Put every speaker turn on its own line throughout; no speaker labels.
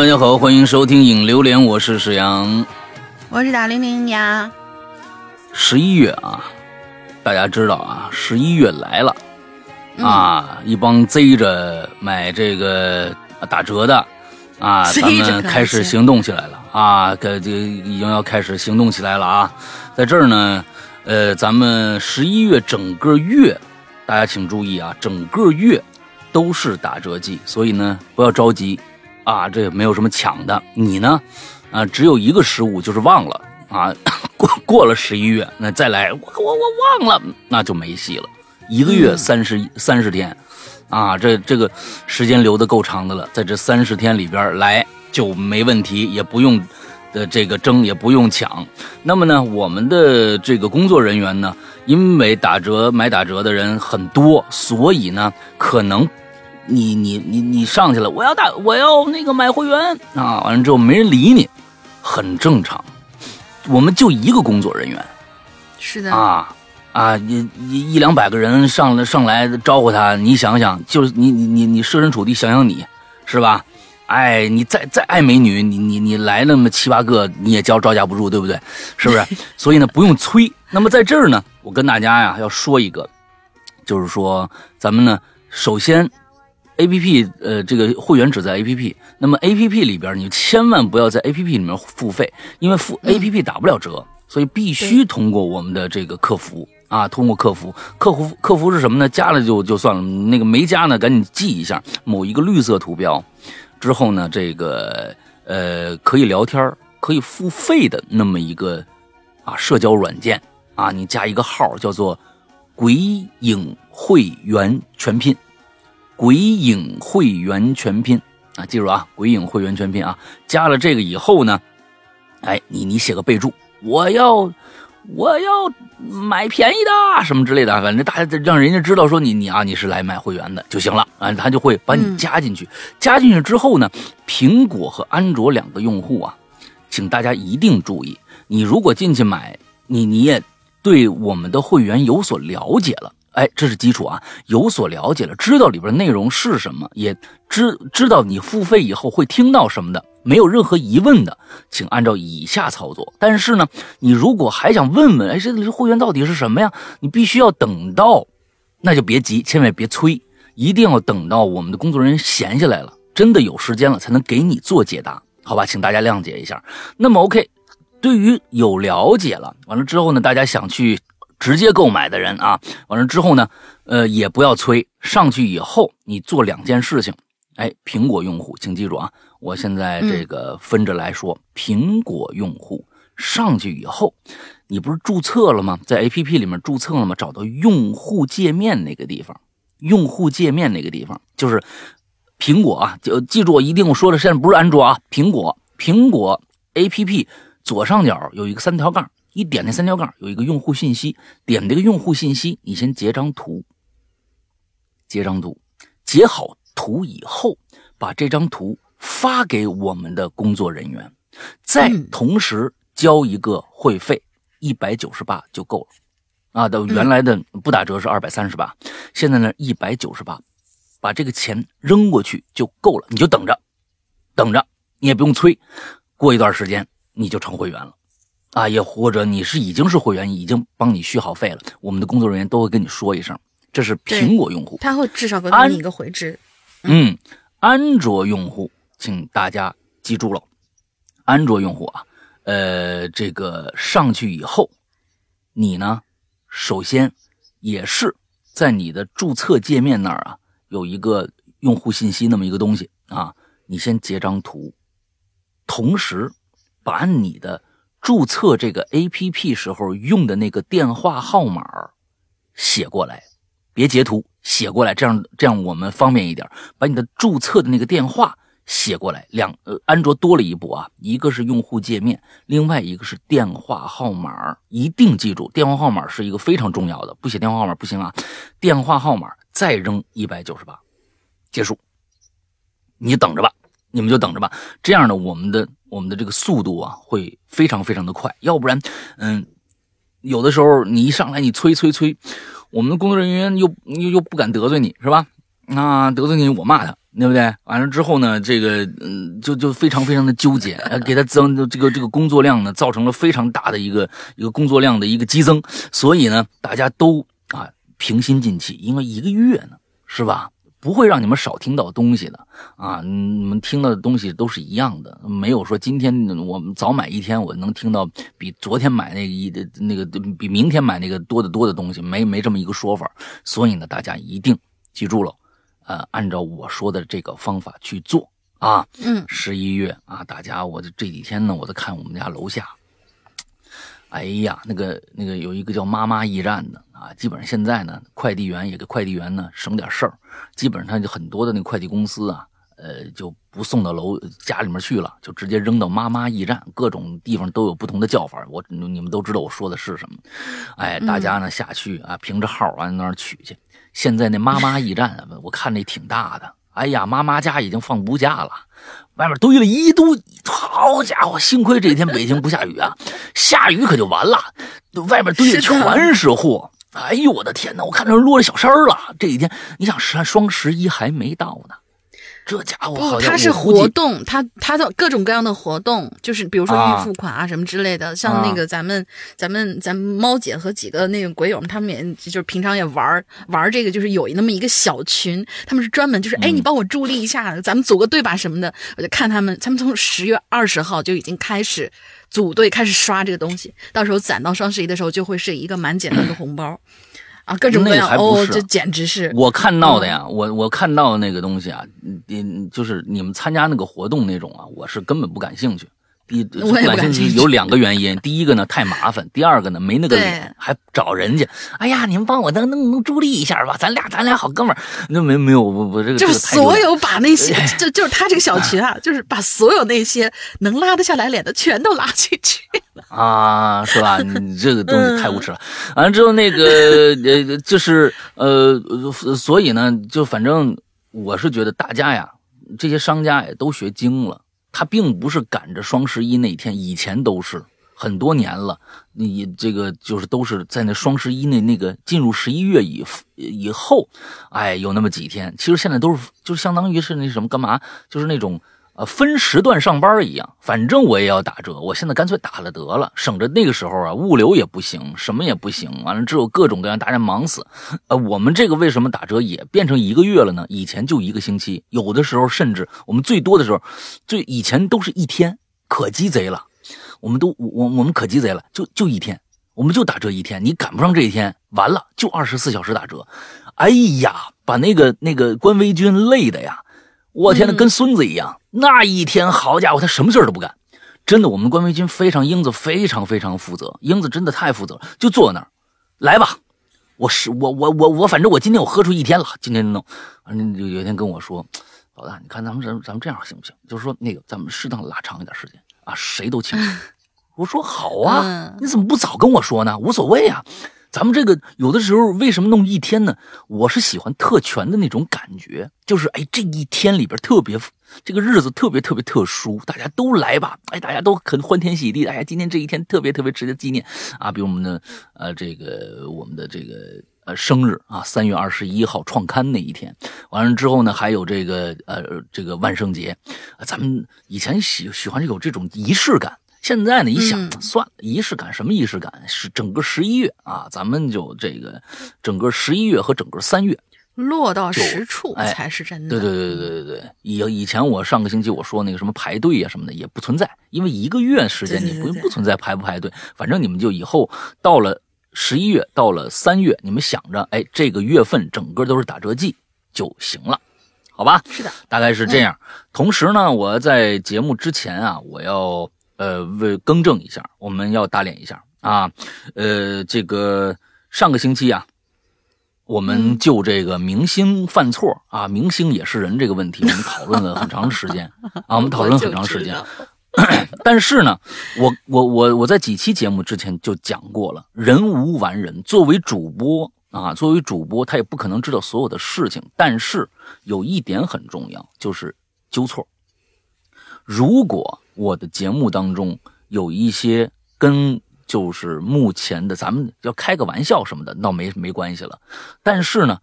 大家好，欢迎收听影榴莲，我是史阳，
我是大玲玲呀。
十一月啊，大家知道啊，十一月来了。啊，一帮贼着买这个打折的。啊，咱们开始行动起来了。啊，这这已经要开始行动起来了啊，在这儿呢，呃，咱们十一月整个月，大家请注意啊，整个月都是打折季，所以呢，不要着急。啊，这也没有什么抢的。你呢？啊，只有一个失误，就是忘了啊。过过了十一月，那再来，我我我忘了，那就没戏了。一个月三十三十天，啊，这这个时间留的够长的了。在这三十天里边来就没问题，也不用的这个争，也不用抢。那么呢，我们的这个工作人员呢，因为打折买打折的人很多，所以呢，可能。你你你你上去了，我要打，我要那个买会员啊！完了之后没人理你，很正常。我们就一个工作人员，
是的
啊啊！一一一两百个人上来上来招呼他，你想想，就是你你你你设身处地想想你，是吧？哎，你再再爱美女，你你你来那么七八个，你也招招架不住，对不对？是不是？所以呢，不用催。那么在这儿呢，我跟大家呀要说一个，就是说咱们呢，首先。A P P，呃，这个会员只在 A P P。那么 A P P 里边，你千万不要在 A P P 里面付费，因为付 A P P 打不了折，所以必须通过我们的这个客服啊，通过客服。客服客服是什么呢？加了就就算了，那个没加呢，赶紧记一下某一个绿色图标，之后呢，这个呃可以聊天、可以付费的那么一个啊社交软件啊，你加一个号叫做“鬼影会员全拼”。鬼影会员全拼啊，记住啊，鬼影会员全拼啊，加了这个以后呢，哎，你你写个备注，我要我要买便宜的什么之类的，反正大家让人家知道说你你啊你是来买会员的就行了啊，他就会把你加进去。加进去之后呢，苹果和安卓两个用户啊，请大家一定注意，你如果进去买，你你也对我们的会员有所了解了。哎，这是基础啊！有所了解了，知道里边内容是什么，也知知道你付费以后会听到什么的，没有任何疑问的，请按照以下操作。但是呢，你如果还想问问，哎，这这会员到底是什么呀？你必须要等到，那就别急，千万别催，一定要等到我们的工作人员闲下来了，真的有时间了，才能给你做解答，好吧？请大家谅解一下。那么，OK，对于有了解了，完了之后呢，大家想去。直接购买的人啊，完了之后呢，呃，也不要催，上去以后你做两件事情。哎，苹果用户，请记住啊，我现在这个分着来说。苹果用户上去以后，你不是注册了吗？在 APP 里面注册了吗？找到用户界面那个地方，用户界面那个地方就是苹果啊，就记住我一定我说的，现在不是安卓啊，苹果，苹果 APP 左上角有一个三条杠。一点那三条杠有一个用户信息，点这个用户信息，你先截张图，截张图，截好图以后，把这张图发给我们的工作人员，再同时交一个会费，一百九十八就够了。啊，的原来的不打折是二百三十八，现在呢一百九十八，把这个钱扔过去就够了，你就等着，等着，你也不用催，过一段时间你就成会员了。啊，也或者你是已经是会员，已经帮你续好费了，我们的工作人员都会跟你说一声。这是苹果用户，
他会至少给你一个回执。
嗯，安卓用户，请大家记住了，安卓用户啊，呃，这个上去以后，你呢，首先也是在你的注册界面那儿啊，有一个用户信息那么一个东西啊，你先截张图，同时把你的。注册这个 A P P 时候用的那个电话号码写过来，别截图，写过来，这样这样我们方便一点。把你的注册的那个电话写过来，两呃，安卓多了一步啊，一个是用户界面，另外一个是电话号码，一定记住，电话号码是一个非常重要的，不写电话号码不行啊。电话号码再扔一百九十八，结束，你等着吧。你们就等着吧，这样呢，我们的我们的这个速度啊，会非常非常的快。要不然，嗯，有的时候你一上来你催催催，我们的工作人员又又又不敢得罪你，是吧？那得罪你我骂他对不对？完了之后呢，这个嗯，就就非常非常的纠结，给他增这个这个工作量呢，造成了非常大的一个一个工作量的一个激增，所以呢，大家都啊平心静气，因为一个月呢，是吧？不会让你们少听到东西的啊！你们听到的东西都是一样的，没有说今天我们早买一天，我能听到比昨天买那个一的那个比明天买那个多得多的东西，没没这么一个说法。所以呢，大家一定记住了，呃，按照我说的这个方法去做啊。
嗯，
十一月啊，大家，我这几天呢，我在看我们家楼下，哎呀，那个那个有一个叫妈妈驿站的。啊，基本上现在呢，快递员也给快递员呢省点事儿，基本上就很多的那个快递公司啊，呃，就不送到楼家里面去了，就直接扔到妈妈驿站，各种地方都有不同的叫法，我你们都知道我说的是什么，哎，大家呢下去啊，凭着号往那儿取去。现在那妈妈驿站，我看那挺大的，哎呀，妈妈家已经放不下了，外面堆了一堆，好家伙，幸亏这几天北京不下雨啊，下雨可就完了，外面堆的全是货。哎呦我的天哪！我看着落了小山了。这几天，你想十双十一还没到呢，这家伙
不，他是活动，他他的各种各样的活动，就是比如说预付款啊什么之类的。像那个咱们咱们咱们猫姐和几个那个鬼友们，他们也就是平常也玩玩这个，就是有那么一个小群，他们是专门就是哎，你帮我助力一下，咱们组个队吧什么的。我就看他们，他们从十月二十号就已经开始。组队开始刷这个东西，到时候攒到双十一的时候，就会是一个满减的一个红包，啊，各种各样哦，这简直是
我看到的呀，我我看到的那个东西啊，嗯，就是你们参加那个活动那种啊，我是根本不感兴趣。第不
感
兴趣有两个原因，第一个呢太麻烦，第二个呢没那个脸还找人家。哎呀，你们帮我能能能助力一下吧，咱俩咱俩好哥们儿。那没没有我我这个
就是所有把那些就就是他这个小群啊，就是把所有那些能拉得下来脸的全都拉进去了
啊，是吧？你这个东西太无耻了。完了之后那个呃就是呃所以呢就反正我是觉得大家呀这些商家也都学精了。他并不是赶着双十一那天，以前都是很多年了。你这个就是都是在那双十一那那个进入十一月以以后，哎，有那么几天。其实现在都是就相当于是那什么干嘛，就是那种。呃，分时段上班一样，反正我也要打折。我现在干脆打了得了，省着那个时候啊，物流也不行，什么也不行。完了之后，各种各样，大家忙死。呃，我们这个为什么打折也变成一个月了呢？以前就一个星期，有的时候甚至我们最多的时候，最以前都是一天，可鸡贼了。我们都我我们可鸡贼了，就就一天，我们就打折一天。你赶不上这一天，完了就二十四小时打折。哎呀，把那个那个官微君累的呀。我天呐，跟孙子一样！那一天，好家伙，他什么事儿都不干。真的，我们官微君非常英子，非常非常负责。英子真的太负责了，就坐那儿，来吧。我是我我我我，反正我今天我喝出一天了。今天弄，反正就有一天跟我说，老大，你看咱们咱咱们这样行不行？就是说那个咱们适当拉长一点时间啊，谁都请。我说好啊，你怎么不早跟我说呢？无所谓啊。咱们这个有的时候为什么弄一天呢？我是喜欢特权的那种感觉，就是哎，这一天里边特别，这个日子特别特别特殊，大家都来吧，哎，大家都很欢天喜地，哎呀，今天这一天特别特别值得纪念啊，比如我们的呃这个我们的这个呃生日啊，三月二十一号创刊那一天，完了之后呢，还有这个呃这个万圣节，咱们以前喜喜欢有这种仪式感。现在呢，一想算了，仪式感什么仪式感？是整个十一月啊，咱们就这个整个十一月和整个三月
落到实处才是真的。
对对对对对对对，以以前我上个星期我说那个什么排队呀什么的也不存在，因为一个月时间你不不存在排不排队，反正你们就以后到了十一月，到了三月，你们想着哎这个月份整个都是打折季就行了，好吧？
是的，
大概是这样。同时呢，我在节目之前啊，我要。呃，为更正一下，我们要打脸一下啊！呃，这个上个星期啊，我们就这个明星犯错啊，明星也是人这个问题，我们讨论了很长时间 啊，我们讨论很长时间。但是呢，我我我我在几期节目之前就讲过了，人无完人，作为主播啊，作为主播他也不可能知道所有的事情，但是有一点很重要，就是纠错。如果我的节目当中有一些跟就是目前的咱们要开个玩笑什么的，那没没关系了。但是呢，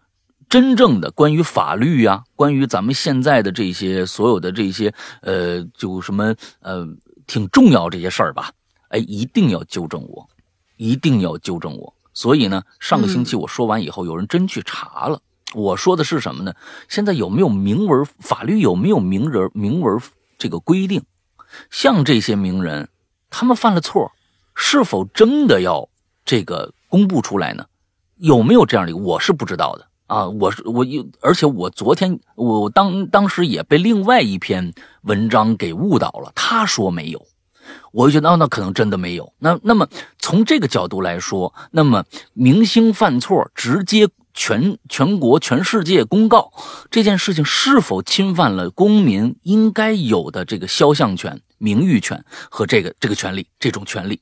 真正的关于法律呀，关于咱们现在的这些所有的这些呃，就什么呃，挺重要这些事儿吧，哎，一定要纠正我，一定要纠正我。所以呢，上个星期我说完以后，有人真去查了。我说的是什么呢？现在有没有明文法律？有没有明人明文这个规定？像这些名人，他们犯了错，是否真的要这个公布出来呢？有没有这样的？我是不知道的啊！我是我，而且我昨天我当当时也被另外一篇文章给误导了。他说没有，我就觉得哦，那可能真的没有。那那么从这个角度来说，那么明星犯错直接。全全国全世界公告这件事情是否侵犯了公民应该有的这个肖像权、名誉权和这个这个权利这种权利？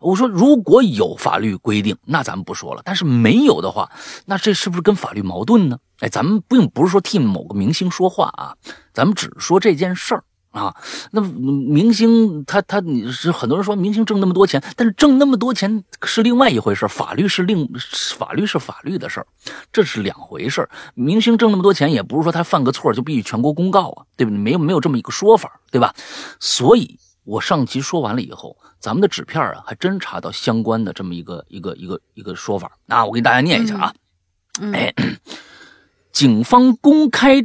我说，如果有法律规定，那咱们不说了；但是没有的话，那这是不是跟法律矛盾呢？哎，咱们并不是说替某个明星说话啊，咱们只说这件事儿。啊，那明星他他你是很多人说明星挣那么多钱，但是挣那么多钱是另外一回事，法律是另法律是法律的事儿，这是两回事。明星挣那么多钱，也不是说他犯个错就必须全国公告啊，对不对？没有没有这么一个说法，对吧？所以我上期说完了以后，咱们的纸片啊，还真查到相关的这么一个一个一个一个说法啊，我给大家念一下啊，哎，警方公开。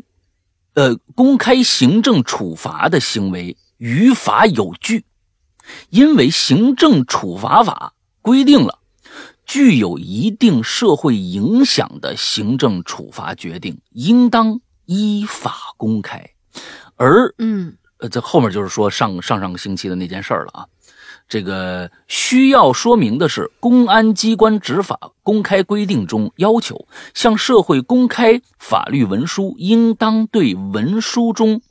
呃，公开行政处罚的行为于法有据，因为行政处罚法规定了，具有一定社会影响的行政处罚决定应当依法公开。而，
嗯，
呃，这后面就是说上上上个星期的那件事了啊。这个需要说明的是，公安机关执法公开规定中要求，向社会公开法律文书，应当对文书中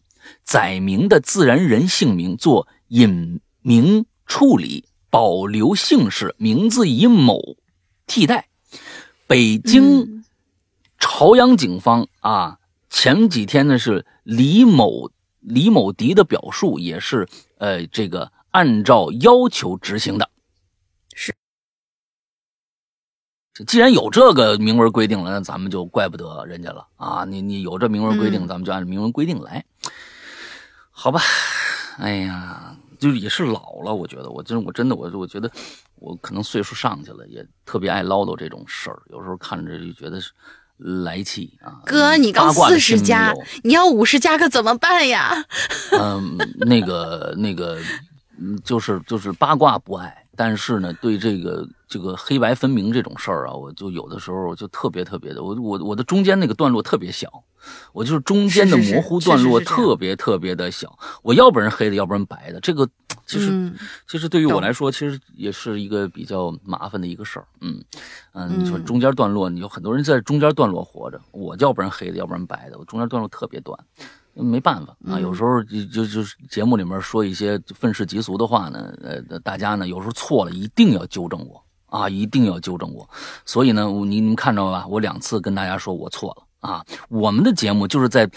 载明的自然人姓名做隐名处理，保留姓氏，名字以某替代。北京朝阳警方啊，前几天呢是李某李某迪的表述，也是呃这个。按照要求执行的，
是。
既然有这个明文规定了，那咱们就怪不得人家了啊！你你有这明文规定，咱们就按明文规定来，好吧？哎呀，就也是老了，我觉得，我真我真的我我觉得我可能岁数上去了，也特别爱唠叨这种事儿，有时候看着就觉得是来气啊。
哥，你刚四十加，你要五十加可怎么办呀？
嗯，那个那个。嗯，就是就是八卦不爱，但是呢，对这个这个黑白分明这种事儿啊，我就有的时候就特别特别的，我我我的中间那个段落特别小，我就是中间的模糊段落特别特别的小，我要不然黑的，要不然白的，这个其实其实对于我来说，其实也是一个比较麻烦的一个事儿。嗯嗯，你说中间段落，你有很多人在中间段落活着，我要不然黑的，要不然白的，我中间段落特别短。没办法啊，有时候就就就是节目里面说一些愤世嫉俗的话呢，呃，大家呢有时候错了一定要纠正我啊，一定要纠正我。所以呢，你你们看着吧，我两次跟大家说我错了。啊，我们的节目就是在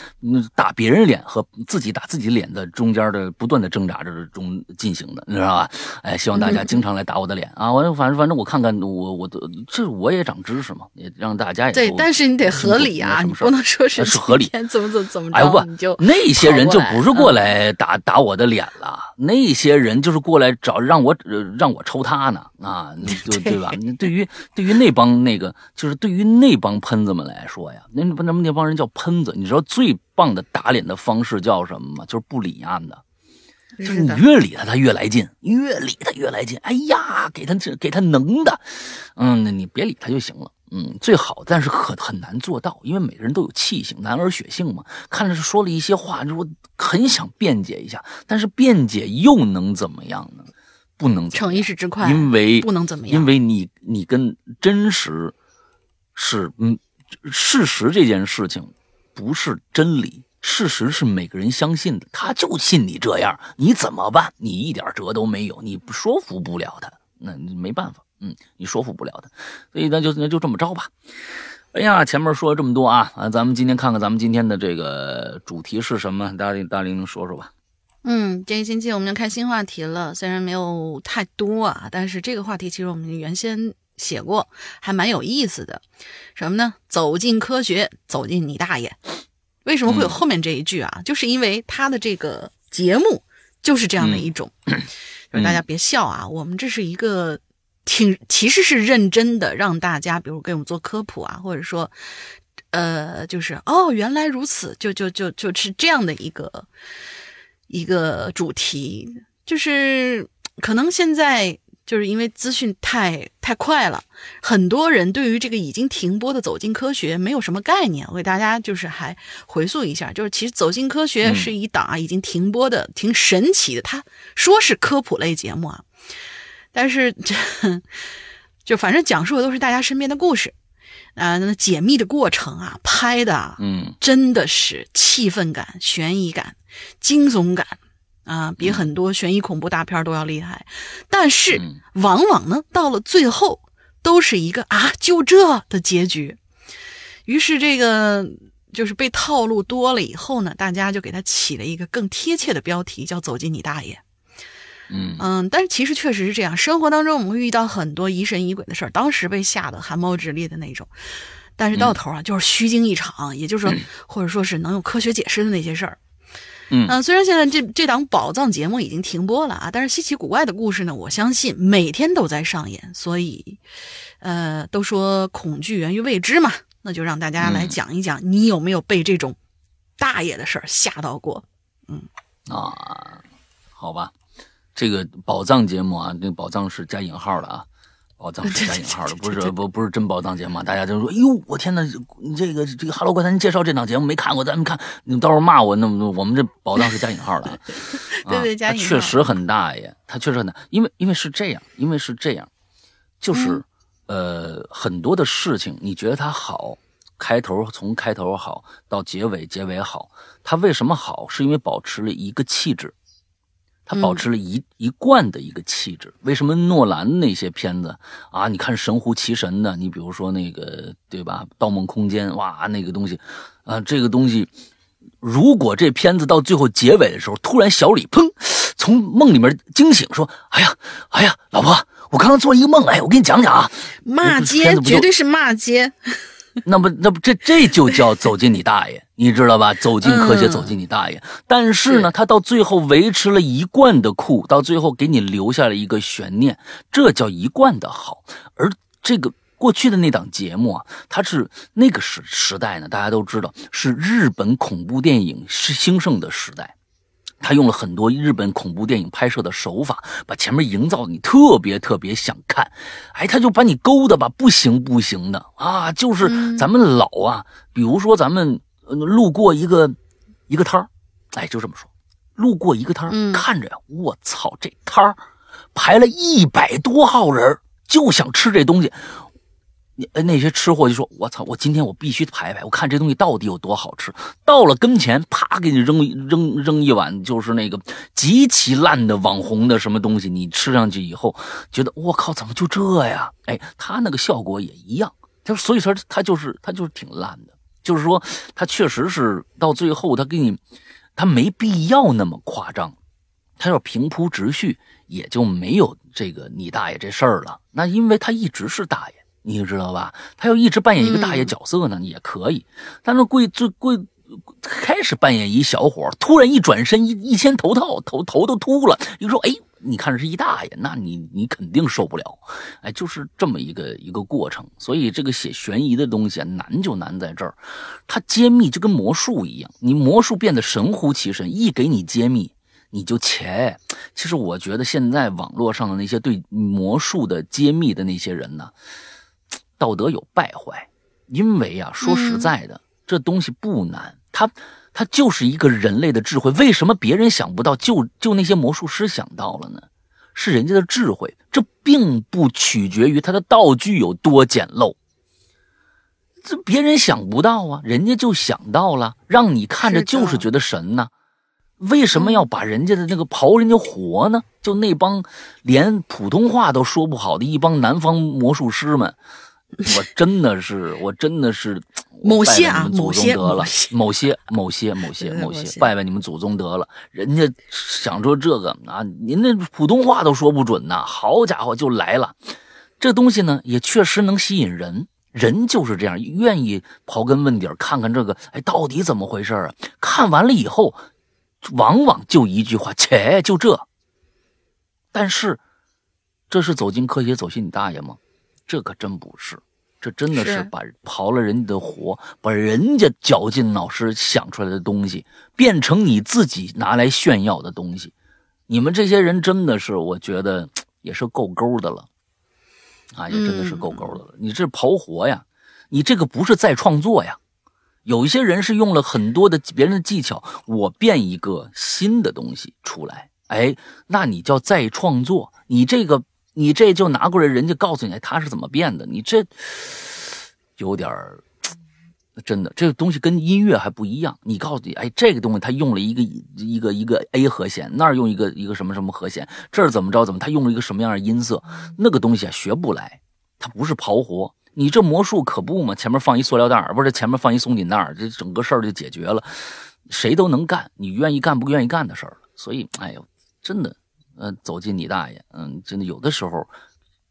打别人脸和自己打自己脸的中间的不断的挣扎着中进行的，你知道吧？哎，希望大家经常来打我的脸啊！我反正反正我看看我我的这我也长知识嘛，也让大家也
对，但是你得合理啊，你不能说是
合理
怎么怎么怎么着，
哎不，
你就
那些人就不是过来打打我的脸了，那些人就是过来找让我让我抽他呢啊，就 对吧？对于对于那帮那个就是对于那帮喷子们来说呀，那。不，那么那帮人叫喷子，你知道最棒的打脸的方式叫什么吗？就是不理俺的，就是你越理他，他越来劲，越理他越来劲。哎呀，给他这给他能的，嗯，那你别理他就行了，嗯，最好，但是很很难做到，因为每个人都有气性，男儿血性嘛。看着是说了一些话，就我很想辩解一下，但是辩解又能怎么样呢？不能
逞一时之快，
因为
不能怎么样，
因为你你跟真实是嗯。事实这件事情不是真理，事实是每个人相信的，他就信你这样，你怎么办？你一点辙都没有，你说服不了他，那没办法，嗯，你说服不了他，所以那就那就这么着吧。哎呀，前面说了这么多啊，啊，咱们今天看看咱们今天的这个主题是什么？大林大林说说吧。
嗯，这一星期我们要开新话题了，虽然没有太多啊，但是这个话题其实我们原先。写过，还蛮有意思的。什么呢？走进科学，走进你大爷！为什么会有后面这一句啊？就是因为他的这个节目就是这样的一种，就是大家别笑啊，我们这是一个挺其实是认真的，让大家比如给我们做科普啊，或者说，呃，就是哦，原来如此，就就就就是这样的一个一个主题，就是可能现在。就是因为资讯太太快了，很多人对于这个已经停播的《走进科学》没有什么概念。我给大家就是还回溯一下，就是其实《走进科学》是一档啊已经停播的、挺神奇的。它说是科普类节目啊，但是这 就反正讲述的都是大家身边的故事啊，那解密的过程啊，拍的
嗯，
真的是气氛感、悬疑感、惊悚感。啊，比很多悬疑恐怖大片都要厉害，但是往往呢，到了最后都是一个啊，就这的结局。于是这个就是被套路多了以后呢，大家就给他起了一个更贴切的标题，叫“走进你大爷”。
嗯
嗯，但是其实确实是这样，生活当中我们会遇到很多疑神疑鬼的事儿，当时被吓得汗毛直立的那种，但是到头啊，就是虚惊一场，也就是说，或者说是能有科学解释的那些事儿。
嗯，
虽然现在这这档宝藏节目已经停播了啊，但是稀奇古怪的故事呢，我相信每天都在上演。所以，呃，都说恐惧源于未知嘛，那就让大家来讲一讲，你有没有被这种大爷的事儿吓到过？嗯
啊，好吧，这个宝藏节目啊，这个宝藏是加引号的啊。宝藏 是加引号的，不是不不是真宝藏节目。大家就说：“哎呦，我天哪！这个这个《哈喽怪谈》介绍这档节目没看过，咱们看，你到时候骂我。那么我们这宝藏是加引号的，
对对，加引号。
确实很大爷，他确实很大，因为因为是这样，因为是这样，就是呃很多的事情，你觉得它好，开头从开头好到结尾，结尾好，它为什么好？是因为保持了一个气质。他保持了一一贯的一个气质。为什么诺兰那些片子啊？你看神乎其神的，你比如说那个对吧，《盗梦空间》哇，那个东西，啊，这个东西，如果这片子到最后结尾的时候，突然小李砰从梦里面惊醒，说：“哎呀，哎呀，老婆，我刚刚做一个梦，哎，我给你讲讲啊。”
骂街，绝对是骂街。
那么，那不，这这就叫走进你大爷，你知道吧？走进科学，走进你大爷。但是呢，他到最后维持了一贯的酷，到最后给你留下了一个悬念，这叫一贯的好。而这个过去的那档节目啊，它是那个时时代呢，大家都知道是日本恐怖电影是兴盛的时代。他用了很多日本恐怖电影拍摄的手法，把前面营造你特别特别想看，哎，他就把你勾的吧不行不行的啊！就是咱们老啊，比如说咱们路过一个一个摊儿，哎，就这么说，路过一个摊儿，看着呀，我操，这摊儿排了一百多号人，就想吃这东西。呃，那些吃货就说：“我操，我今天我必须排排，我看这东西到底有多好吃。”到了跟前，啪，给你扔扔扔一碗，就是那个极其烂的网红的什么东西。你吃上去以后，觉得我靠，怎么就这呀？哎，他那个效果也一样。就所以说，他就是他就是挺烂的。就是说，他确实是到最后，他给你，他没必要那么夸张。他要平铺直叙，也就没有这个你大爷这事儿了。那因为他一直是大爷。你知道吧？他要一直扮演一个大爷角色呢，也可以。但是贵最贵开始扮演一小伙，突然一转身一一掀头套，头头都秃了。你说，哎，你看是一大爷，那你你肯定受不了。哎，就是这么一个一个过程。所以这个写悬疑的东西啊，难就难在这儿，它揭秘就跟魔术一样，你魔术变得神乎其神，一给你揭秘，你就切。其实我觉得现在网络上的那些对魔术的揭秘的那些人呢。道德有败坏，因为啊，说实在的，这东西不难，它它就是一个人类的智慧。为什么别人想不到，就就那些魔术师想到了呢？是人家的智慧，这并不取决于他的道具有多简陋。这别人想不到啊，人家就想到了，让你看着就是觉得神呢。为什么要把人家的那个刨人家活呢？就那帮连普通话都说不好的一帮南方魔术师们。我真的是，我真的是
某些啊，
某些得了，
某
些某些某些某些拜拜你们祖宗得了。人家想说这个啊，您那普通话都说不准呐，好家伙就来了，这东西呢，也确实能吸引人。人就是这样，愿意刨根问底，看看这个，哎，到底怎么回事啊？看完了以后，往往就一句话，切，就这。但是，这是走进科学，走进你大爷吗？这可真不是，这真的是把刨了人家的活，把人家绞尽脑汁想出来的东西，变成你自己拿来炫耀的东西。你们这些人真的是，我觉得也是够勾的了。啊，也真的是够勾的了。你这刨活呀，你这个不是再创作呀。有一些人是用了很多的别人的技巧，我变一个新的东西出来，哎，那你叫再创作。你这个，你这就拿过来，人家告诉你他是怎么变的，你这有点儿。真的，这个东西跟音乐还不一样。你告诉你，哎，这个东西他用了一个一个一个 A 和弦，那儿用一个一个什么什么和弦，这儿怎么着怎么，他用了一个什么样的音色？那个东西，学不来，它不是刨活。你这魔术可不嘛？前面放一塑料袋儿，不是前面放一松紧带儿，这整个事儿就解决了，谁都能干，你愿意干不愿意干的事儿所以，哎呦，真的，嗯，走进你大爷，嗯，真的有的时候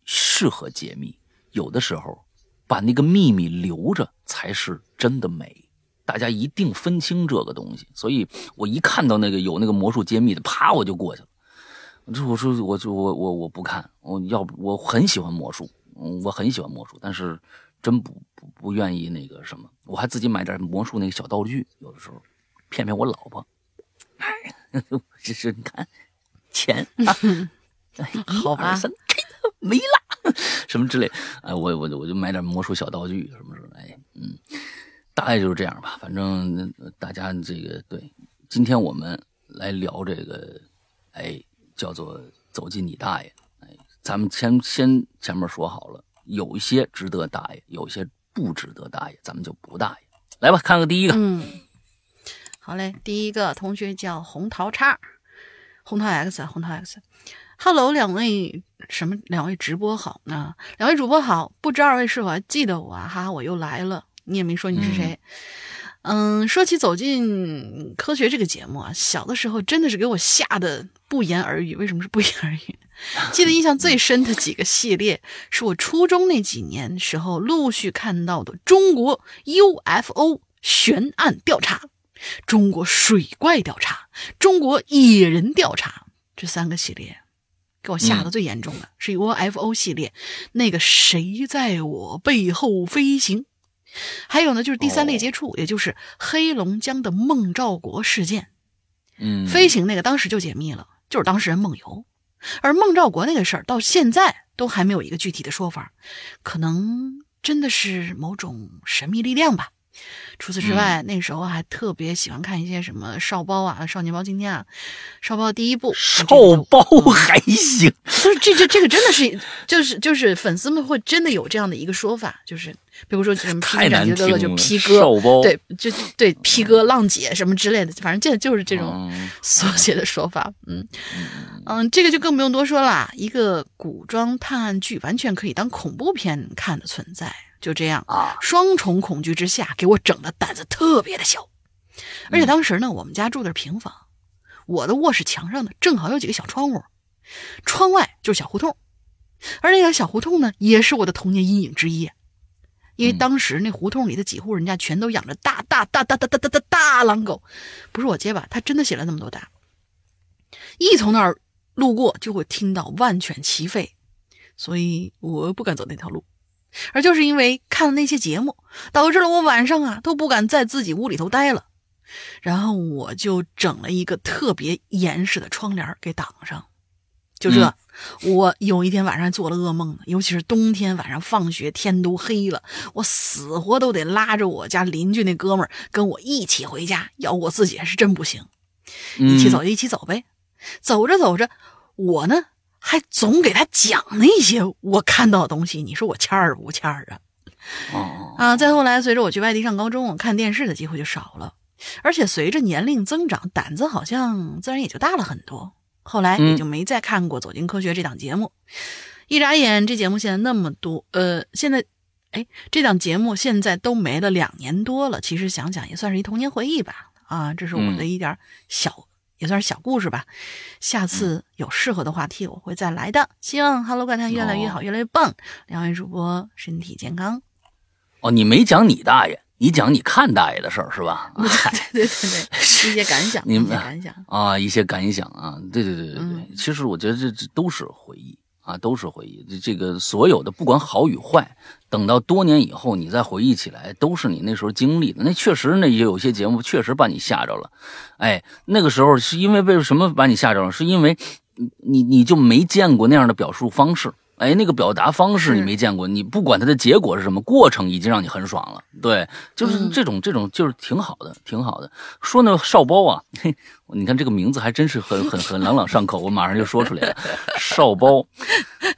适合解密，有的时候。把那个秘密留着才是真的美，大家一定分清这个东西。所以我一看到那个有那个魔术揭秘的，啪我就过去了。这我说我就我我我不看，我要不我很喜欢魔术，我很喜欢魔术，但是真不不不愿意那个什么，我还自己买点魔术那个小道具，有的时候骗骗我老婆。哎，这是你看钱 啊，
好吧，
没了。什么之类，哎，我我我就买点魔术小道具什么什么，哎，嗯，大概就是这样吧。反正大家这个对，今天我们来聊这个，哎，叫做走进你大爷。哎，咱们先先前面说好了，有一些值得大爷，有些不值得大爷，咱们就不大爷。来吧，看看第一个。
嗯，好嘞，第一个同学叫红桃叉，红桃 X，红桃 X。Hello，两位什么？两位直播好呢？两位主播好，不知二位是否还记得我啊？哈哈，我又来了，你也没说你是谁。嗯，说起走进科学这个节目啊，小的时候真的是给我吓得不言而喻。为什么是不 言而喻？记得印象最深的几个系列，是我初中那几年时候陆续看到的中国 UFO 悬案调查、中国水怪调查、中国野人调查这三个系列。给我吓得最严重的是 UFO 系列，那个谁在我背后飞行？还有呢，就是第三类接触，也就是黑龙江的孟兆国事件。
嗯，
飞行那个当时就解密了，就是当事人梦游。而孟兆国那个事儿到现在都还没有一个具体的说法，可能真的是某种神秘力量吧。除此之外，那时候还特别喜欢看一些什么少包啊、少年包青天啊。少包第一部，
少包 还行，
就是这这这个真的是，就是就是粉丝们会真的有这样的一个说法，就是比如说什么披荆斩棘哥哥就披哥，对，就对披哥浪姐什么之类的，反正这就是这种缩写的说法。嗯嗯，这个就更不用多说了，一个古装探案剧完全可以当恐怖片看的存在。就这样
啊，
双重恐惧之下，给我整的胆子特别的小。而且当时呢，我们家住的是平房，我的卧室墙上呢正好有几个小窗户，窗外就是小胡同，而那个小胡同呢也是我的童年阴影之一，因为当时那胡同里的几户人家全都养着大大大大大大大大大狼狗，不是我结巴，他真的写了那么多大，一从那儿路过就会听到万犬齐吠，所以我不敢走那条路。而就是因为看了那些节目，导致了我晚上啊都不敢在自己屋里头待了。然后我就整了一个特别严实的窗帘给挡上。就这，我有一天晚上做了噩梦，尤其是冬天晚上放学天都黑了，我死活都得拉着我家邻居那哥们儿跟我一起回家，要我自己还是真不行。一起走就一起走呗。走着走着，我呢。还总给他讲那些我看到的东西，你说我欠儿不欠儿啊？
哦
啊！再后来，随着我去外地上高中，看电视的机会就少了，而且随着年龄增长，胆子好像自然也就大了很多。后来也就没再看过《走进科学》这档节目。一眨眼，这节目现在那么多，呃，现在，哎，这档节目现在都没了两年多了。其实想想也算是一童年回忆吧。啊，这是我的一点小。也算是小故事吧。下次有适合的话题，我会再来的。希望《Hello 怪谈》越来越好，越来越棒。两位主播身体健康。
哦，你没讲你大爷，你讲你看大爷的事儿是吧？
对对对对，一些感想，一些感想
啊，一些感想啊，对对对对对。其实我觉得这这都是回忆。啊，都是回忆。这个所有的，不管好与坏，等到多年以后，你再回忆起来，都是你那时候经历的。那确实，那也有些节目确实把你吓着了。哎，那个时候是因为为什么把你吓着了？是因为你你就没见过那样的表述方式。哎，那个表达方式你没见过，你不管它的结果是什么，过程已经让你很爽了。对，就是这种这种就是挺好的，挺好的。说那少包啊，嘿，你看这个名字还真是很很很朗朗上口，我马上就说出来了。少包，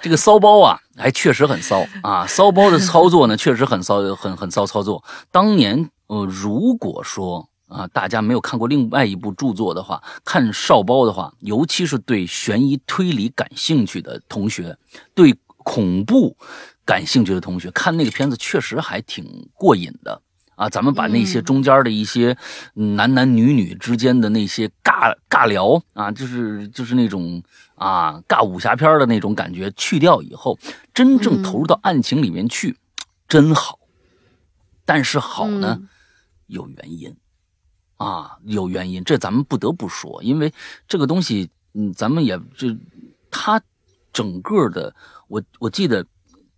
这个骚包啊，还确实很骚啊。骚包的操作呢，确实很骚，很很骚操作。当年呃，如果说。啊，大家没有看过另外一部著作的话，看少包的话，尤其是对悬疑推理感兴趣的同学，对恐怖感兴趣的同学，看那个片子确实还挺过瘾的啊。咱们把那些中间的一些男男女女之间的那些尬尬聊啊，就是就是那种啊尬武侠片的那种感觉去掉以后，真正投入到案情里面去，真好。但是好呢，有原因。啊，有原因，这咱们不得不说，因为这个东西，嗯，咱们也这，他整个的，我我记得，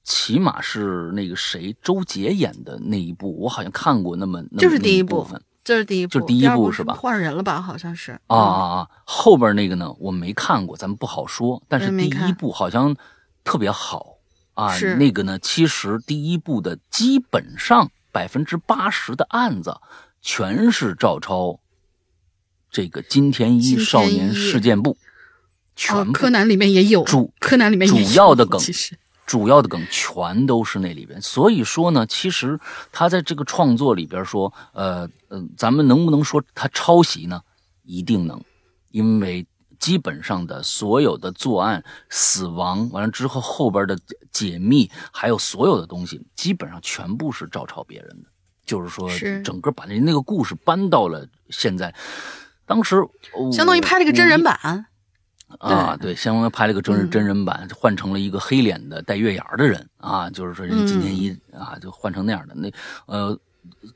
起码是那个谁，周杰演的那一部，我好像看过那么
就是第一
部分，
就是第一部，
就是第一部是吧？
换人了吧？好像是
啊啊啊！后边那个呢，我没看过，咱们不好说。但是第一部好像特别好啊，那个呢，其实第一部的基本上百分之八十的案子。全是照抄这个金田一少年事件簿，全
柯南里面也有
主
柯南里面
主要的梗，
其实
主要的梗全都是那里边。所以说呢，其实他在这个创作里边说，呃呃，咱们能不能说他抄袭呢？一定能，因为基本上的所有的作案、死亡完了之后后边的解密，还有所有的东西，基本上全部是照抄别人的。就是说，整个把那那个故事搬到了现在，当时
相当于拍了个真人版
啊，对，相当于拍了个真人真人版，换成了一个黑脸的带月牙的人啊，就是说人金田一啊，就换成那样的。那呃，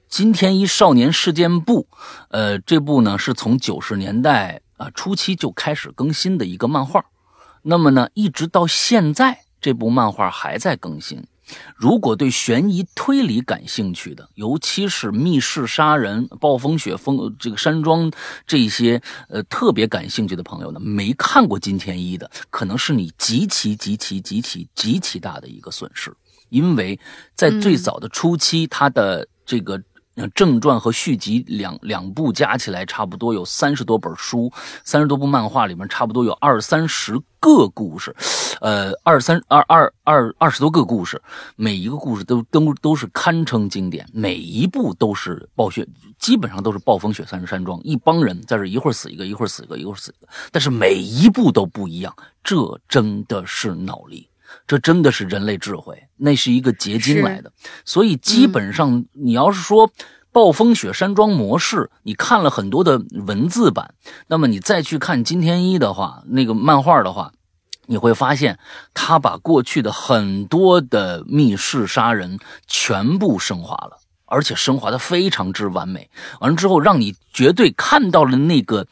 金田一少年事件簿，呃，这部呢是从九十年代啊初期就开始更新的一个漫画，那么呢，一直到现在，这部漫画还在更新。如果对悬疑推理感兴趣的，尤其是密室杀人、暴风雪风这个山庄这些呃特别感兴趣的朋友呢，没看过金田一的，可能是你极其极其极其极其大的一个损失，因为在最早的初期，他的这个。正传和续集两两部加起来差不多有三十多本书，三十多部漫画里面差不多有二三十个故事，呃，二三二二二二十多个故事，每一个故事都都都是堪称经典，每一部都是暴雪，基本上都是暴风雪山山庄一帮人在这一会儿死一个，一会儿死一个，一会儿死一个，但是每一部都不一样，这真的是脑力。这真的是人类智慧，那是一个结晶来的。所以基本上，你要是说暴风雪山庄模式，你看了很多的文字版，那么你再去看金天一的话，那个漫画的话，你会发现他把过去的很多的密室杀人全部升华了，而且升华的非常之完美。完了之后，让你绝对看到了那个。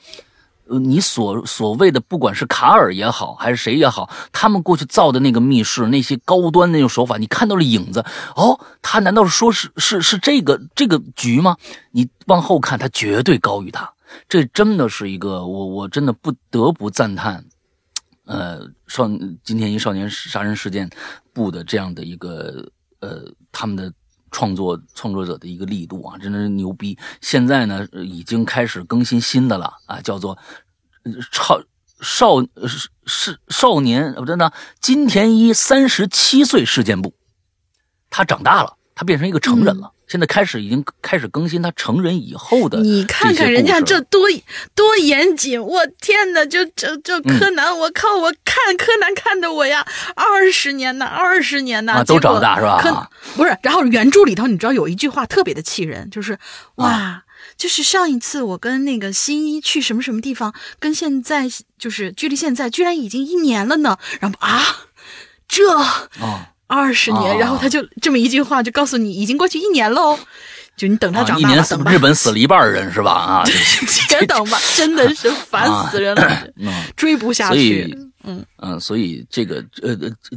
呃，你所所谓的，不管是卡尔也好，还是谁也好，他们过去造的那个密室，那些高端那种手法，你看到了影子哦，他难道是说是是是这个这个局吗？你往后看，他绝对高于他。这真的是一个，我我真的不得不赞叹，呃，少今天一少年杀人事件部的这样的一个呃他们的创作创作者的一个力度啊，真的是牛逼。现在呢，已经开始更新新的了啊，叫做。少少是是少年，不真的金田一三十七岁事件簿，他长大了，他变成一个成人了。现在开始已经开始更新他成人以后的。
你看看人家这多多严谨，我天哪！就这这柯南，我靠！我看柯南看的我呀，二十年呐，二十年呢，
都长大是吧？
不是，然后原著里头你知道有一句话特别的气人，就是哇。就是上一次我跟那个新一去什么什么地方，跟现在就是距离现在居然已经一年了呢。然后啊，这
啊，
二十年，
哦
然后他就这么一句话就告诉你已经过去一年喽，就你等他
啊
长大吧，
一年
等吧
日，本死了一半人是吧？啊，
别等吧，真的是烦死人了，
嗯。
追不下
所
去
以。
嗯
嗯，所以这个呃呃，这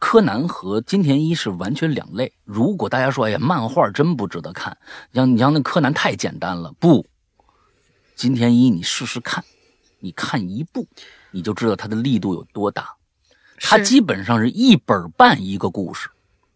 柯南和金田一是完全两类。如果大家说，哎呀，漫画真不值得看，你像你像那柯南太简单了，不，金田一你试试看，你看一部，你就知道它的力度有多大。它基本上是一本半一个故事。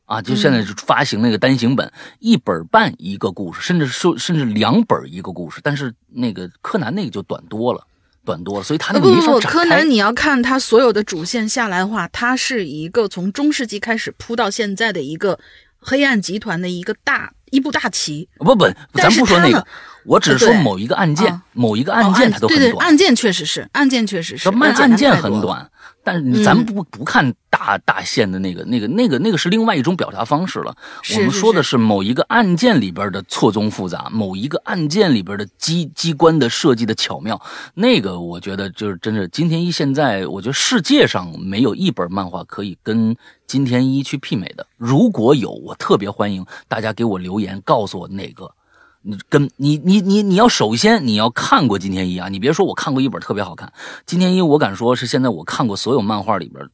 啊，就现在就发行那个单行本，一本半一个故事，甚至说甚至两本一个故事，但是那个柯南那个就短多了，短多了，所以它那个
不不不，
没法展开
柯南你要看他所有的主线下来的话，它是一个从中世纪开始铺到现在的一个黑暗集团的一个大一步大棋。
不不，咱不说那个，我只是说某一个案件
啊，
某一个
哦
案件它都很
对对，
短。
案件确实是，案件确实是，
案件。很短，但是咱们
嗯
不不看大大线的那个那个那个那个是另外一种表达方式了。我们说的
是
是某一个案件里边的错综复杂，某一个案件里边的机机关的设计的巧妙。那个我觉得就是真是金田一现在，我觉得世界上没有一本漫画可以跟金田一去媲美的。如果有，我特别欢迎大家给我留言，告诉我哪个。你跟你你你你要首先你要看过金田一啊，你别说我看过一本特别好看，金田一我敢说是现在我看过所有漫画里边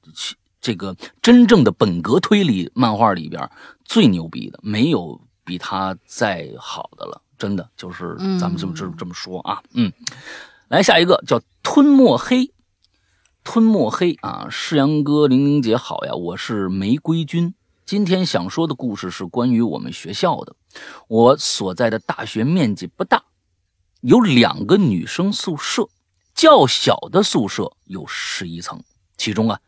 这个真正的本格推理漫画里边最牛逼的，没有比他再好的了，真的就是咱们这么这么这么说啊，嗯，来下一个叫吞没黑。吞没黑啊，世阳哥、玲玲姐好呀，我是玫瑰君。今天想说的故事是关于我们学校的。我所在的大学面积不大，有两个女生宿舍，较小的宿舍有十一层，其中啊，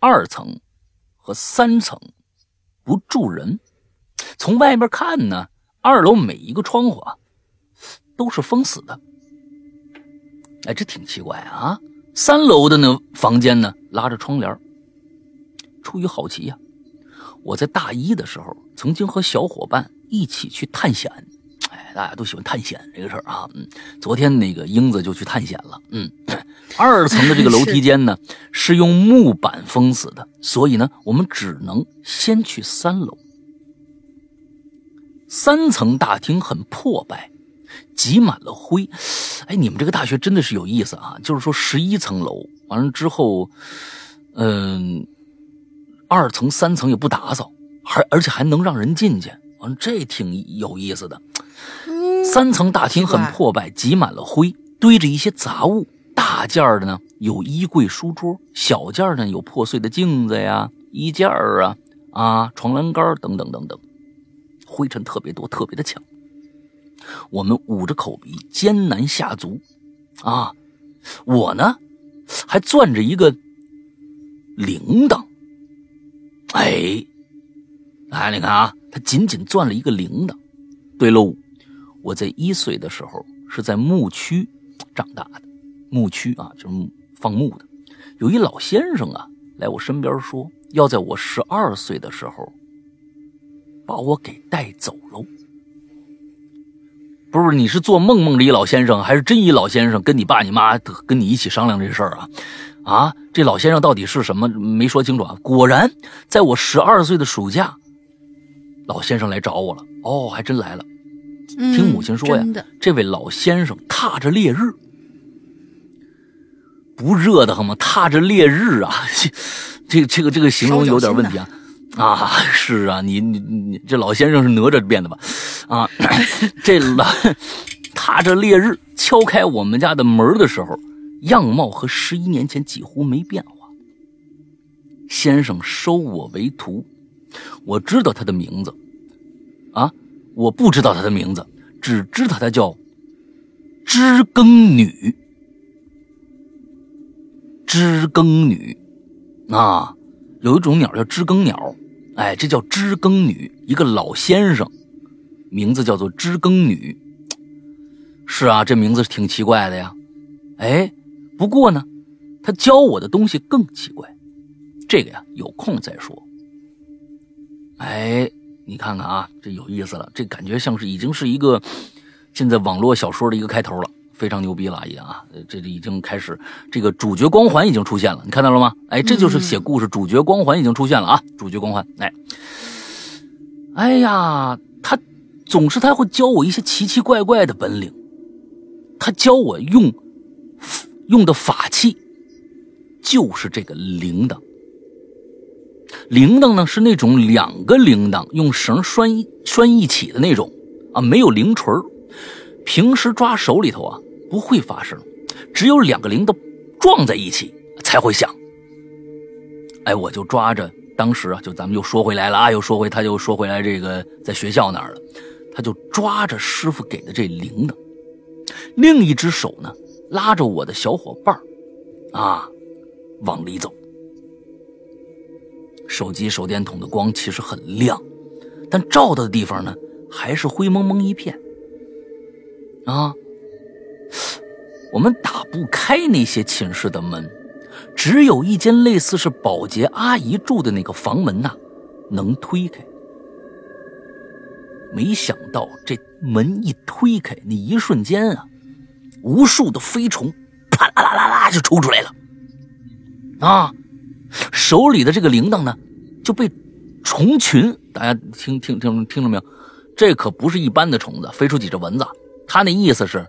二层和三层不住人。从外面看呢，二楼每一个窗户啊都是封死的。哎，这挺奇怪啊！三楼的那房间呢拉着窗帘出于好奇呀、我在大一的时候曾经和小伙伴一起去探险。哎，大家都喜欢探险这个事儿啊。嗯，昨天那个英子就去探险了。嗯，二层的这个楼梯 间呢是用木板封死的，所以呢我们只能先去三楼。三层大厅很破败，挤满了灰。哎，你们这个大学真的是有意思啊！就是说，十一层楼完了之后，嗯、二层、三层也不打扫，还而且还能让人进去，完了这挺有意思的。
嗯，
三层大厅很破败，挤满了灰，堆着一些杂物。大件儿的呢有衣柜、书桌，小件儿呢有破碎的镜子呀、衣架儿啊、啊床栏杆等等等等，灰尘特别多，特别的呛。我们捂着口鼻，艰难下足，啊，我呢还攥着一个铃铛，哎，哎，你看啊，他紧紧攥了一个铃铛。对喽，我在一岁的时候是在牧区长大的，牧区啊，就是放牧的。有一老先生啊，来我身边说，要在我十二岁的时候把我给带走喽。不是，你是做梦梦着一老先生，还是真一老先生跟你爸你妈跟你一起商量这事儿啊？啊，这老先生到底是什么？没说清楚啊。果然，在我十二岁的暑假，老先生来找我了。哦，还真来了。听母亲说呀
嗯，
这位老先生踏着烈日，不热的很吗？踏着烈日啊，这这个这个形容有点问题啊。啊，是啊，你你你这老先生是哪吒变的吧？啊，这老踏着烈日敲开我们家的门的时候，样貌和十一年前几乎没变化。先生收我为徒，我知道他的名字，啊，我不知道他的名字，只知道他叫知更女。知更女，啊，有一种鸟叫知更鸟，哎，这叫知更女，一个老先生，名字叫做知更女。是啊，这名字挺奇怪的呀。哎，不过呢，他教我的东西更奇怪，这个呀，有空再说。哎，你看看啊，这有意思了，这感觉像是已经是一个现在网络小说的一个开头了，非常牛逼了，也啊，这这已经开始，这个主角光环已经出现了，你看到了吗？哎，这就是写故事，主角光环已经出现了啊，主角光环，哎，哎呀，他总是他会教我一些奇奇怪怪的本领，他教我用用的法器就是这个铃铛。铃铛呢是那种两个铃铛用绳拴拴一起的那种啊，没有铃锤平时抓手里头啊不会发声，只有两个铃铛撞在一起才会响。哎，我就抓着，当时啊，就咱们又说回来了啊，又说回他，又说回来这个在学校那儿了，他就抓着师傅给的这铃铛，另一只手呢拉着我的小伙伴啊往里走。手机手电筒的光其实很亮，但照到的地方呢，还是灰蒙蒙一片。啊，我们打不开那些寝室的门，只有一间类似是保洁阿姨住的那个房门呐，能推开。没想到这门一推开，那一瞬间啊，无数的飞虫啪啦啦啦啦就冲出来了。啊！手里的这个铃铛呢，就被虫群，大家听听听听着没有？这可不是一般的虫子，飞出几只蚊子。他那意思是，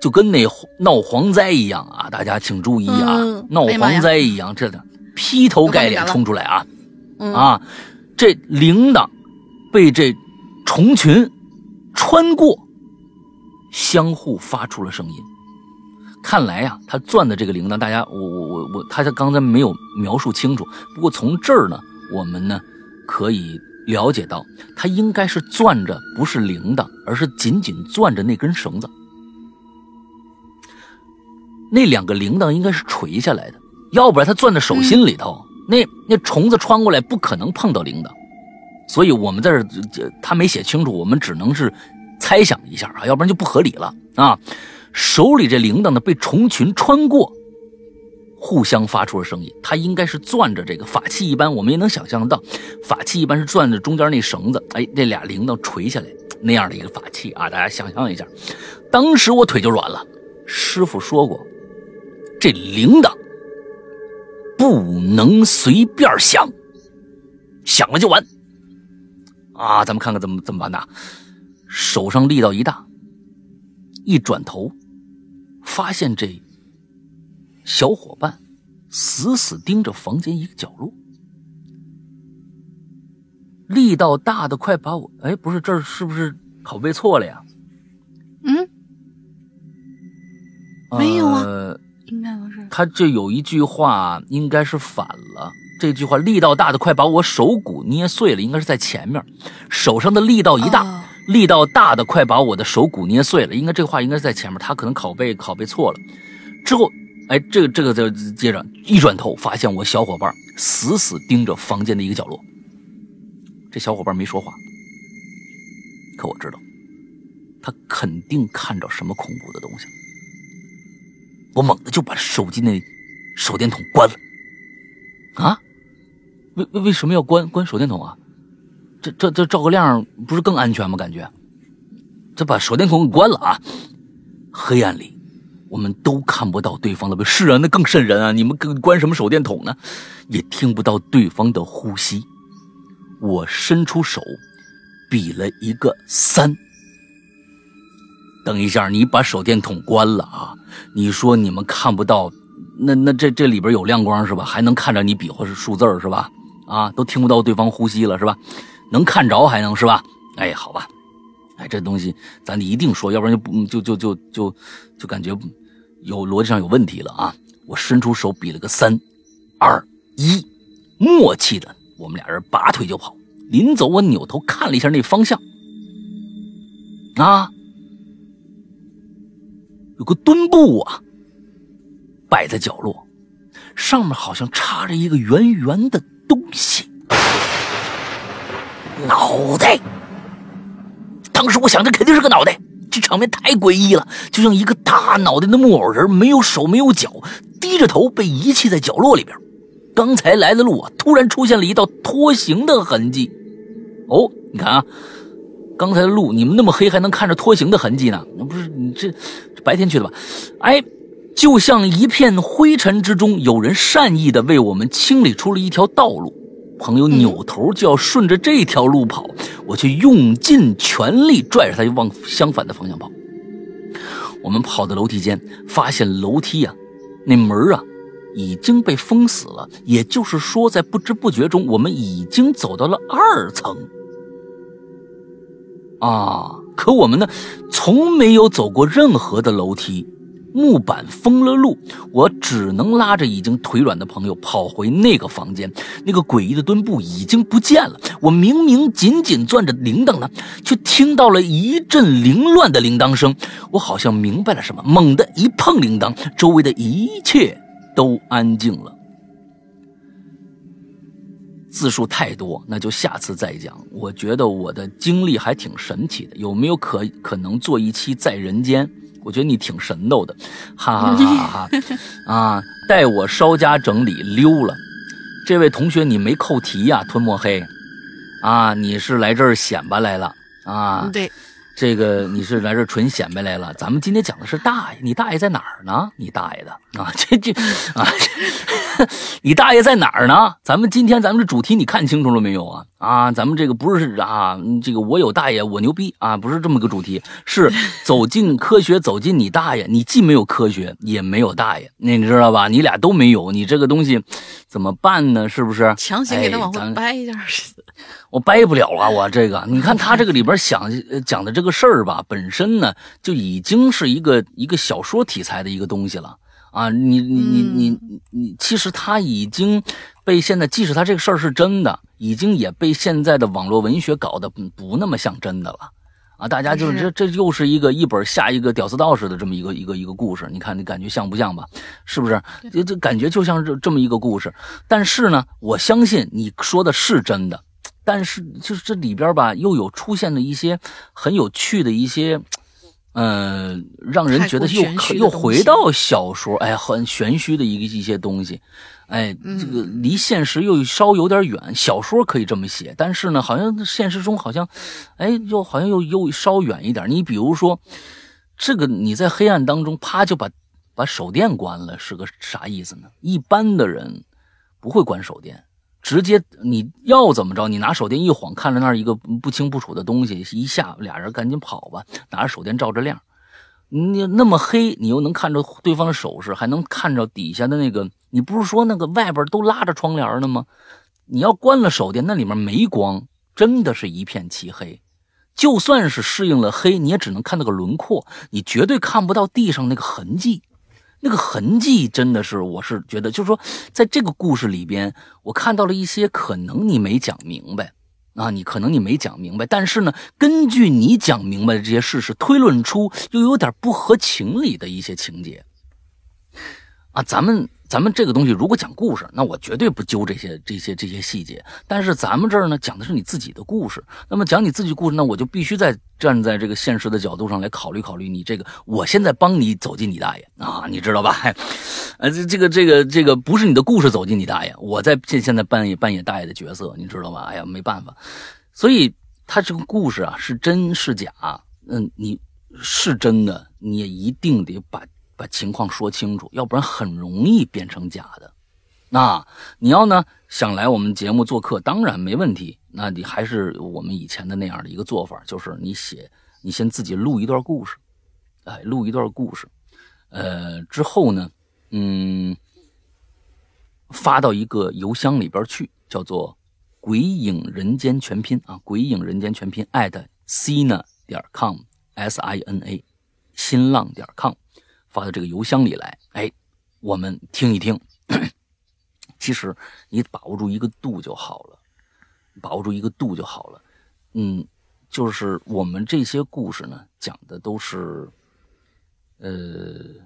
就跟那闹蝗灾一样啊！大家请注意啊，闹蝗灾一样，这的劈头盖脸冲出来啊！啊，这铃铛被这虫群穿过，相互发出了声音。看来呀，他攥的这个铃铛，大家我我我我，他刚才没有描述清楚。不过从这儿呢，我们呢可以了解到，他应该是攥着不是铃铛，而是紧紧攥着那根绳子。那两个铃铛应该是垂下来的，要不然他攥在手心里头，那那虫子穿过来不可能碰到铃铛。所以我们在这他没写清楚，我们只能是猜想一下啊，要不然就不合理了啊。手里这铃铛呢，被虫群穿过，互相发出了声音。他应该是攥着这个法器一般，我们也能想象得到，法器一般是攥着中间那绳子。哎，这俩铃铛垂下来那样的一个法器啊，大家想象一下。当时我腿就软了。师傅说过，这铃铛不能随便响，响了就完。啊，咱们看看怎么怎么办的。手上力道一大，一转头。发现这小伙伴死死盯着房间一个角落，力道大的快把我……哎，不是这儿是不是拷贝错了呀？
嗯，没有啊，应该不是。
他这有一句话应该是反了，这句话力道大的快把我手骨捏碎了，应该是在前面，手上的力道一大。力道大的快把我的手骨捏碎了，应该这话应该在前面，他可能拷贝拷贝错了。之后，哎，这个这个就接着一转头，发现我小伙伴死死盯着房间的一个角落。这小伙伴没说话，可我知道，他肯定看着什么恐怖的东西。我猛地就把手机那手电筒关了。啊？为为为什么要关关手电筒啊？这这这照个亮不是更安全吗？感觉，这把手电筒给关了啊！黑暗里，我们都看不到对方的是啊，那更瘆人啊！你们关什么手电筒呢？也听不到对方的呼吸。我伸出手，比了一个三。等一下，你把手电筒关了啊！你说你们看不到，那那这这里边有亮光是吧？还能看着你比划是数字是吧？啊，都听不到对方呼吸了是吧？能看着还能是吧？哎，好吧，哎，这东西咱得一定说，要不然就不就就就就就感觉有逻辑上有问题了啊！我伸出手比了个三、二、一，默契的，我们俩人拔腿就跑。临走，我扭头看了一下那方向，啊，有个墩布啊，摆在角落，上面好像插着一个圆圆的东西。脑袋！当时我想，这肯定是个脑袋。这场面太诡异了，就像一个大脑袋的木偶人，没有手，没有脚，低着头被遗弃在角落里边。刚才来的路啊，突然出现了一道拖行的痕迹。哦，你看啊，刚才的路你们那么黑还能看着拖行的痕迹呢？那不是你这白天去的吧？哎，就像一片灰尘之中，有人善意的为我们清理出了一条道路。朋友扭头就要顺着这条路跑，我却用尽全力拽着他往相反的方向跑。我们跑到楼梯间，发现楼梯啊，那门啊已经被封死了。也就是说，在不知不觉中，我们已经走到了二层。啊，可我们呢，从没有走过任何的楼梯。木板封了路，我只能拉着已经腿软的朋友跑回那个房间。那个诡异的墩布已经不见了。我明明紧紧攥着铃铛呢，却听到了一阵凌乱的铃铛声。我好像明白了什么，猛地一碰铃铛，周围的一切都安静了。字数太多，那就下次再讲。我觉得我的经历还挺神奇的，有没有可可能做一期在人间？我觉得你挺神叨的，哈哈 哈哈哈！啊，待我稍加整理溜了。这位同学，你没扣题呀？吞墨黑，啊，你是来这儿显摆来了啊？
对，
这个你是来这纯显摆来了。咱们今天讲的是大爷，你大爷在哪儿呢？你大爷的啊！这这啊这，你大爷在哪儿呢？咱们今天咱们这主题你看清楚了没有啊？啊，咱们这个不是啊，这个我有大爷我牛逼啊，不是这么个主题，是走进科学，走进你大爷，你既没有科学，也没有大爷，那你知道吧？你俩都没有，你这个东西怎么办呢？是不是？
强行给他往回掰一下，
我掰不了啊！我这个，你看他这个里边想讲的这个事儿吧，本身呢就已经是一个一个小说题材的一个东西了啊！你你你你你，其实它已经被现在，即使它这个事儿是真的。已经也被现在的网络文学搞得不不那么像真的了，啊，大家就是这这又是一个一本下一个屌丝道士的这么一个一个一个故事，你看你感觉像不像吧？是不是？就就感觉就像这这么一个故事。但是呢，我相信你说的是真的，但是就是这里边吧，又有出现了一些很有趣的一些，嗯，让人觉得又又回到小说，哎，很玄虚的一个一些东西。哎，这个离现实又稍有点远。小说可以这么写，但是呢，好像现实中好像，哎，又好像又又稍远一点。你比如说，这个你在黑暗当中，啪就把把手电关了，是个啥意思呢？一般的人不会关手电，直接你要怎么着？你拿手电一晃，看着那儿一个不清不楚的东西，一下俩人赶紧跑吧，拿着手电照着亮。你那么黑，你又能看着对方的手势，还能看着底下的那个。你不是说那个外边都拉着窗帘呢吗？你要关了手电，那里面没光，真的是一片漆黑。就算是适应了黑，你也只能看到个轮廓，你绝对看不到地上那个痕迹。这个痕迹真的是，我是觉得，就是说，在这个故事里边，我看到了一些可能你没讲明白。啊，你可能你没讲明白，但是呢，根据你讲明白的这些事实推论出又有点不合情理的一些情节，啊，咱们。咱们这个东西如果讲故事，那我绝对不揪这些这些这些细节。但是咱们这儿呢，讲的是你自己的故事。那么讲你自己故事，那我就必须在站在这个现实的角度上来考虑考虑你这个。我现在帮你走进你大爷啊，你知道吧？呃，这这个这个这个不是你的故事走进你大爷，我在现现在扮演扮演大爷的角色，你知道吧？哎呀，没办法。所以他这个故事啊，是真是假？嗯，你是真的，你也一定得把。把情况说清楚，要不然很容易变成假的。那你要呢想来我们节目做客，当然没问题。那你还是我们以前的那样的一个做法，就是你写，你先自己录一段故事，哎，录一段故事，呃，之后呢，嗯，发到一个邮箱里边去，叫做“鬼影人间全拼”啊，“鬼影人间全拼” at sina 点 com，s i n a，新浪点 com。发到这个邮箱里来，哎，我们听一听。其实你把握住一个度就好了，把握住一个度就好了。嗯，就是我们这些故事呢，讲的都是，呃，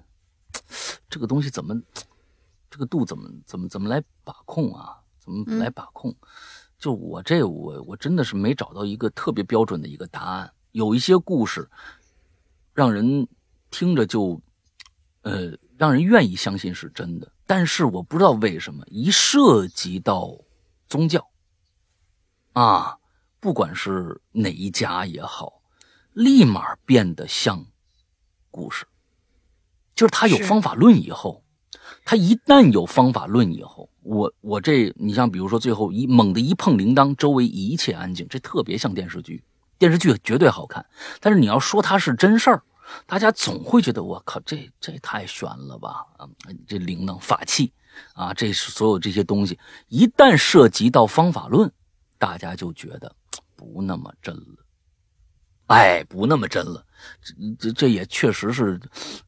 这个东西怎么，这个度怎么怎么怎么来把控啊？怎么来把控？就我这我我真的是没找到一个特别标准的一个答案。有一些故事让人听着就。呃，让人愿意相信是真的，但是我不知道为什么一涉及到宗教，啊，不管是哪一家也好，立马变得像故事。就是他有方法论以后，他一旦有方法论以后，我我这你像比如说最后一猛地一碰铃铛，周围一切安静，这特别像电视剧。电视剧绝对好看，但是你要说它是真事儿，大家总会觉得我靠，这这太悬了吧？啊，这铃铛法器啊，这是所有这些东西，一旦涉及到方法论，大家就觉得不那么真了。哎，不那么真了。这这这也确实是，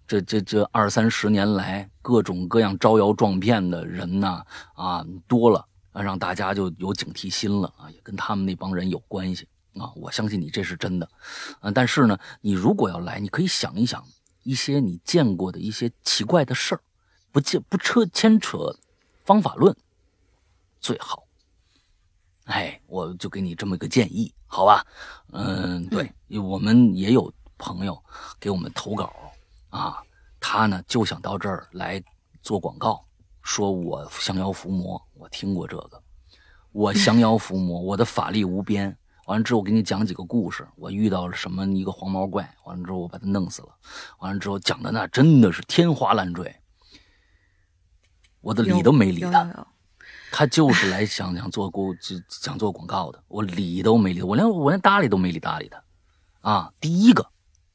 这这这二三十年来各种各样招摇撞骗的人呐啊多了，让大家就有警惕心了啊，也跟他们那帮人有关系。啊，我相信你这是真的，嗯，但是呢，你如果要来，你可以想一想一些你见过的一些奇怪的事儿，不牵不扯牵扯方法论最好。哎，我就给你这么一个建议，好吧？嗯，对，我们也有朋友给我们投稿啊，他呢就想到这儿来做广告，说我降妖伏魔，我听过这个，我降妖伏魔，我的法力无边。完了之后，我给你讲几个故事。我遇到了什么一个黄毛怪，完了之后我把他弄死了。完了之后讲的那真的是天花乱坠，我的理都没理他。他就是来想想做过想做广告的，我理都没理，我连我连搭理都没理搭理他。啊，第一个，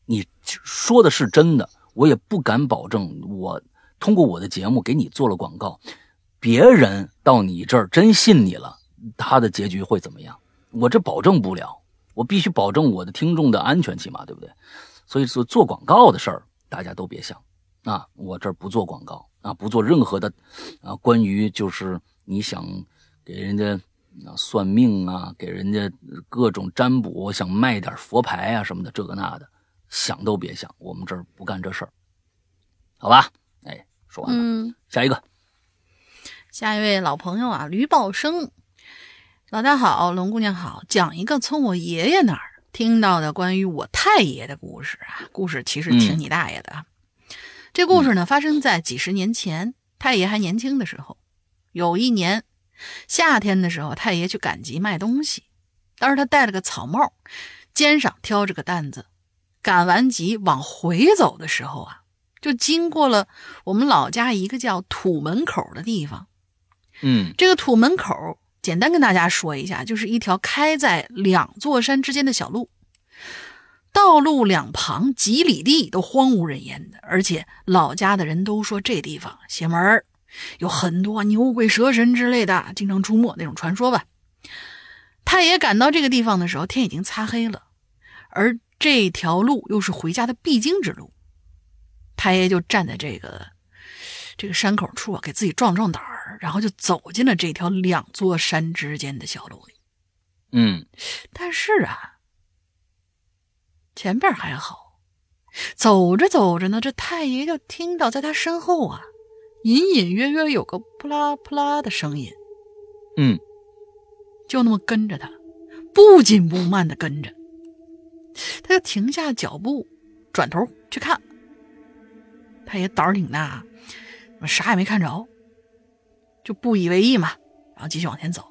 你说的是真的，我也不敢保证。我通过我的节目给你做了广告，别人到你这儿真信你了，他的结局会怎么样？我这保证不了，我必须保证我的听众的安全，起码对不对？所以说做广告的事儿，大家都别想啊！我这儿不做广告啊，不做任何的啊，关于就是你想给人家啊算命啊，给人家各种占卜，想卖点佛牌啊什么的，这个那的，想都别想，我们这儿不干这事儿，好吧？哎，说完了，
嗯，
下一个，
下一位老朋友啊，吕宝生。老大好，龙姑娘好，讲一个从我爷爷那儿听到的关于我太爷的故事啊。故事其实挺你大爷的。这故事呢，发生在几十年前，太爷还年轻的时候。有一年夏天的时候，太爷去赶集卖东西，当时他戴了个草帽，肩上挑着个担子。赶完集往回走的时候啊，就经过了我们老家一个叫土门口的地方。
嗯，
这个土门口。简单跟大家说一下，就是一条开在两座山之间的小路，道路两旁几里地都荒无人烟的，而且老家的人都说这地方邪门儿有很多牛鬼蛇神之类的经常出没那种传说吧。太爷赶到这个地方的时候，天已经擦黑了，而这条路又是回家的必经之路，太爷就站在这个。这个山口处啊，给自己壮壮胆儿，然后就走进了这条两座山之间的小路里。
嗯，
但是啊，前边还好，走着走着呢，这太爷就听到在他身后啊，隐隐约约有个扑啦扑啦的声音。
嗯，
就那么跟着他，不紧不慢的跟着，他就停下脚步，转头去看。太爷胆儿挺大。啥也没看着，就不以为意嘛，然后继续往前走。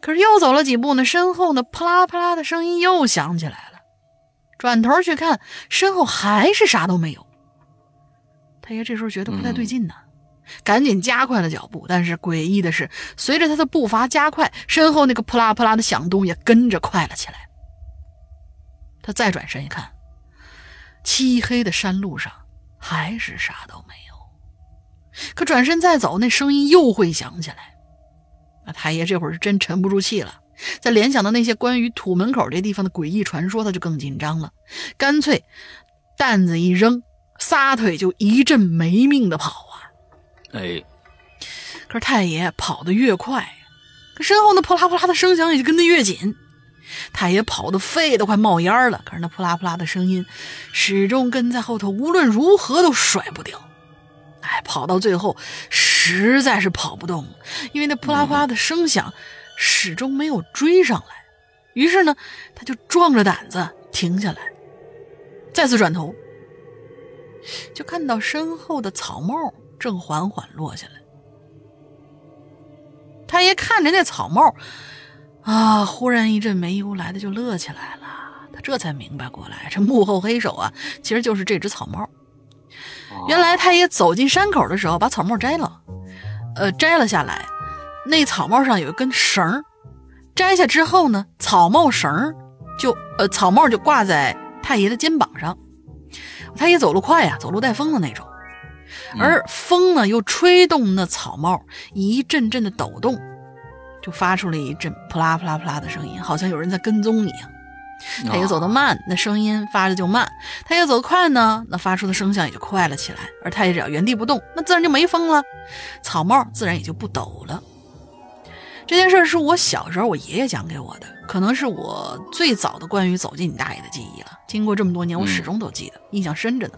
可是又走了几步呢，身后呢啪啦啪啦的声音又响起来了。转头去看，身后还是啥都没有。太爷这时候觉得不太对劲呢，赶紧加快了脚步。但是诡异的是，随着他的步伐加快，身后那个啪啦啪啦的响动也跟着快了起来。他再转身一看，漆黑的山路上还是啥都没有。可转身再走，那声音又会响起来。那太爷这会儿是真沉不住气了，在联想到那些关于土门口这地方的诡异传说，他就更紧张了，干脆担子一扔，撒腿就一阵没命的跑啊！
哎，
可是太爷跑得越快，可身后那扑啦扑啦的声响也就跟得越紧。太爷跑得肺都快冒烟了，可是那扑啦扑啦的声音始终跟在后头，无论如何都甩不掉。跑到最后实在是跑不动，因为那扑啦扑啦的声响始终没有追上来。于是呢，他就壮着胆子停下来，再次转头，就看到身后的草帽正缓缓落下来。太爷看着那草帽，啊！忽然一阵没由来的就乐起来了。他这才明白过来，这幕后黑手啊，其实就是这只草帽。原来太爷走进山口的时候，把草帽摘了，呃，摘了下来。那草帽上有一根绳摘下之后呢，草帽绳就呃，草帽就挂在太爷的肩膀上。太爷走路快呀，走路带风的那种，而风呢又吹动那草帽一阵阵的抖动，就发出了一阵扑啦扑啦扑啦的声音，好像有人在跟踪一样。太爷走得慢，那声音发的就慢；太爷走得快呢，那发出的声响也就快了起来。而太爷只要原地不动，那自然就没风了，草帽自然也就不抖了。这件事是我小时候我爷爷讲给我的，可能是我最早的关于走进你大爷的记忆了。经过这么多年，我始终都记得，印象深着呢。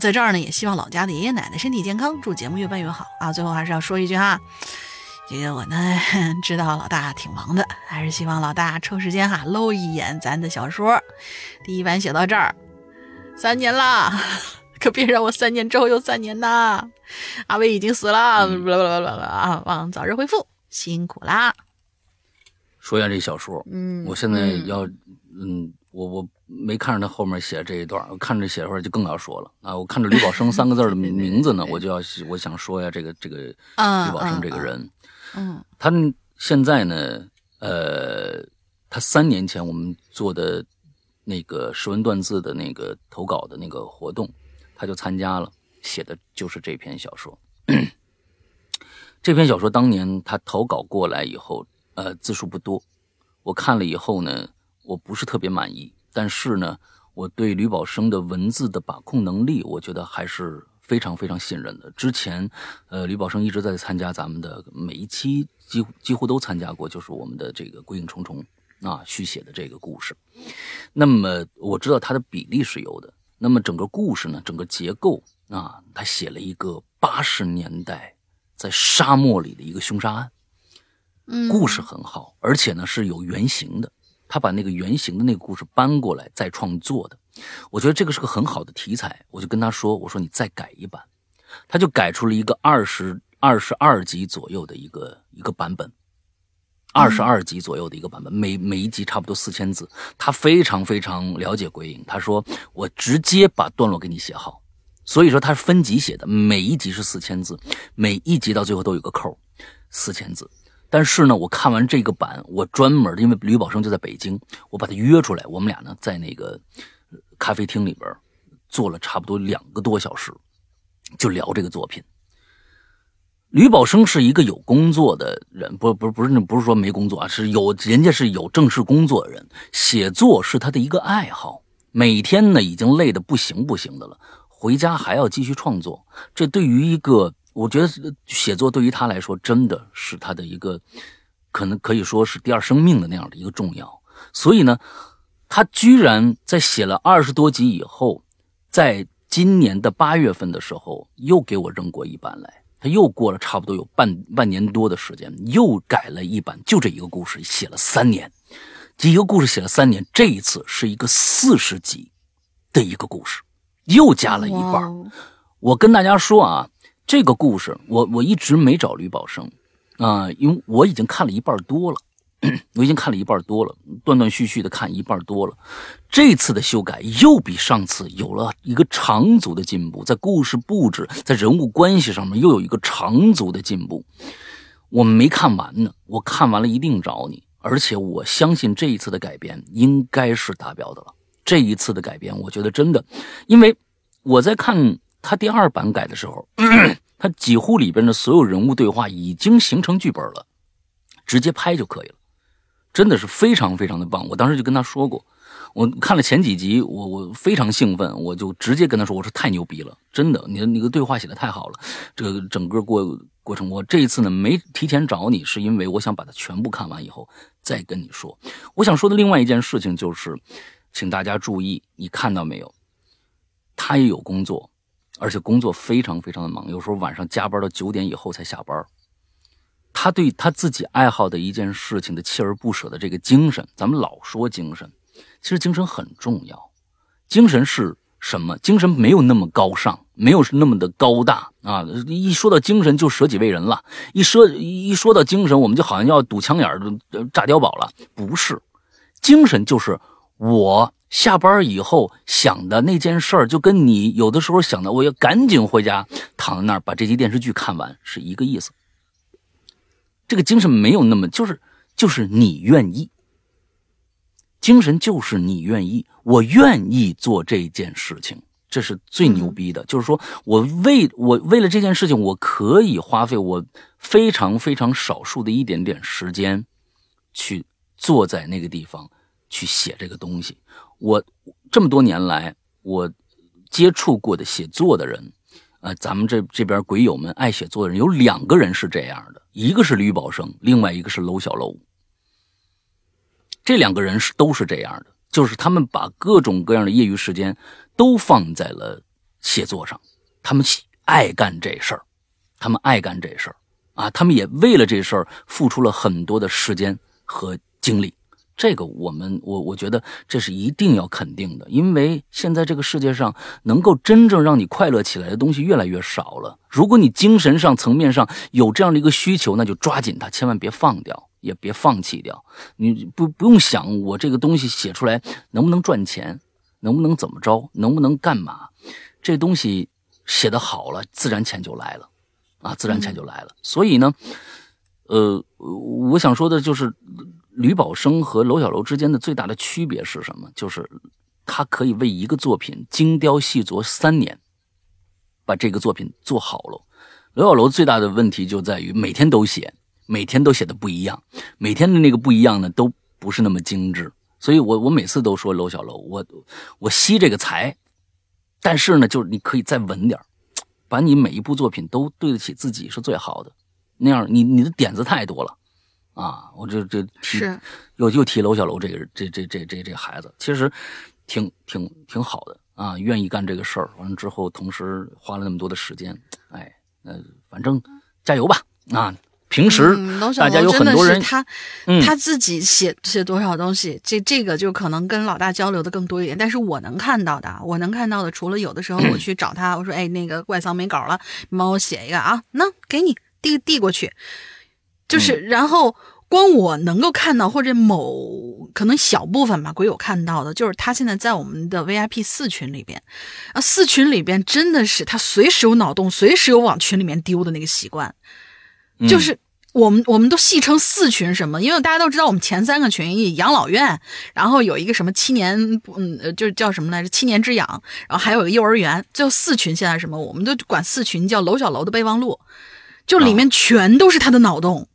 在这儿呢，也希望老家的爷爷奶奶身体健康，祝节目越办越好啊！最后还是要说一句哈。这个我呢 知道老大挺忙的，还是希望老大抽时间哈搂一眼咱的小说。第一版写到这儿，三年啦，可别让我三年之后又三年呐！阿威已经死了，啊，望早日恢复，辛苦啦。
说一下这小说，
嗯，
我现在要，嗯，我我没看着他后面写这一段，我看着写出来就更要说了啊！我看着吕宝生三个字的名字呢，我就要我想说一下这个这个吕宝生这个人。
嗯，
他现在呢，呃，他三年前我们做的那个识文断字的那个投稿的那个活动，他就参加了，写的就是这篇小说。这篇小说当年他投稿过来以后，呃，字数不多，我看了以后呢，我不是特别满意，但是呢，我对吕宝生的文字的把控能力，我觉得还是。非常非常信任的。之前，呃，吕宝生一直在参加咱们的每一期，几乎几乎都参加过，就是我们的这个《鬼影重重》啊续写的这个故事。那么我知道它的比例是有的。那么整个故事呢，整个结构啊，他写了一个八十年代在沙漠里的一个凶杀案，
嗯，
故事很好，而且呢是有原型的。他把那个原型的那个故事搬过来再创作的。我觉得这个是个很好的题材，我就跟他说：“我说你再改一版。”他就改出了一个二十二十二集左右的一个一个版本，二十二集左右的一个版本，每每一集差不多四千字。他非常非常了解鬼影，他说：“我直接把段落给你写好。”所以说他是分集写的，每一集是四千字，每一集到最后都有个扣，四千字。但是呢，我看完这个版，我专门因为吕宝生就在北京，我把他约出来，我们俩呢在那个。咖啡厅里边坐了差不多两个多小时，就聊这个作品。吕宝生是一个有工作的人，不不不是不是说没工作啊，是有人家是有正式工作的人。写作是他的一个爱好，每天呢已经累得不行不行的了，回家还要继续创作。这对于一个，我觉得写作对于他来说真的是他的一个，可能可以说是第二生命的那样的一个重要。所以呢。他居然在写了二十多集以后，在今年的八月份的时候，又给我扔过一版来。他又过了差不多有半半年多的时间，又改了一版，就这一个故事写了三年，这一个故事写了三年。这一次是一个四十集的一个故事，又加了一半。我跟大家说啊，这个故事我我一直没找吕宝生啊，因为我已经看了一半多了。我已经看了一半多了，断断续续的看一半多了。这次的修改又比上次有了一个长足的进步，在故事布置、在人物关系上面又有一个长足的进步。我们没看完呢，我看完了一定找你，而且我相信这一次的改编应该是达标的了。这一次的改编，我觉得真的，因为我在看他第二版改的时候，他几乎里边的所有人物对话已经形成剧本了，直接拍就可以了。真的是非常非常的棒，我当时就跟他说过，我看了前几集，我我非常兴奋，我就直接跟他说，我说太牛逼了，真的，你的那个对话写的太好了，这个整个过过程，我这一次呢没提前找你，是因为我想把它全部看完以后再跟你说。我想说的另外一件事情就是，请大家注意，你看到没有？他也有工作，而且工作非常非常的忙，有时候晚上加班到九点以后才下班。他对他自己爱好的一件事情的锲而不舍的这个精神，咱们老说精神，其实精神很重要。精神是什么？精神没有那么高尚，没有那么的高大啊。一说到精神就舍己为人了，一说一说到精神，我们就好像要堵枪眼儿、炸碉堡了。不是，精神就是我下班以后想的那件事儿，就跟你有的时候想的，我要赶紧回家躺在那儿把这集电视剧看完是一个意思。这个精神没有那么，就是就是你愿意。精神就是你愿意，我愿意做这件事情，这是最牛逼的。就是说我为我为了这件事情，我可以花费我非常非常少数的一点点时间，去坐在那个地方去写这个东西。我这么多年来，我接触过的写作的人，呃，咱们这这边鬼友们爱写作的人有两个人是这样的，一个是吕宝生，另外一个是楼小楼。这两个人是都是这样的，就是他们把各种各样的业余时间都放在了写作上，他们爱干这事儿，他们爱干这事儿啊，他们也为了这事儿付出了很多的时间和精力。这个我们我我觉得这是一定要肯定的，因为现在这个世界上能够真正让你快乐起来的东西越来越少了。如果你精神上层面上有这样的一个需求，那就抓紧它，千万别放掉。也别放弃掉，你不不用想我这个东西写出来能不能赚钱，能不能怎么着，能不能干嘛？这东西写的好了，自然钱就来了，啊，自然钱就来了。所以呢，呃，我想说的就是，吕宝生和娄小楼之间的最大的区别是什么？就是他可以为一个作品精雕细琢三年，把这个作品做好了。娄小楼最大的问题就在于每天都写。每天都写的不一样，每天的那个不一样呢，都不是那么精致。所以我我每次都说楼小楼，我我惜这个才，但是呢，就是你可以再稳点把你每一部作品都对得起自己是最好的。那样你你的点子太多了啊！我这这提又又提楼小楼这个这这这这这孩子，其实挺挺挺好的啊，愿意干这个事儿。完了之后，同时花了那么多的时间，哎，呃，反正加油吧啊！平时大家有很多人，
他他自己写写多少东西，这这个就可能跟老大交流的更多一点。但是我能看到的，我能看到的，除了有的时候我去找他，我说：“哎，那个怪桑没稿了，你帮我写一个啊。”那给你递递过去，就是然后光我能够看到或者某可能小部分吧，鬼友看到的，就是他现在在我们的 VIP 四群里边啊，四群里边真的是他随时有脑洞，随时有往群里面丢的那个习惯，就是。我们我们都戏称四群什么？因为大家都知道，我们前三个群养老院，然后有一个什么七年，嗯，就是叫什么来着？七年之痒，然后还有个幼儿园。最后四群现在什么？我们都管四群叫楼小楼的备忘录，就里面全都是他的脑洞。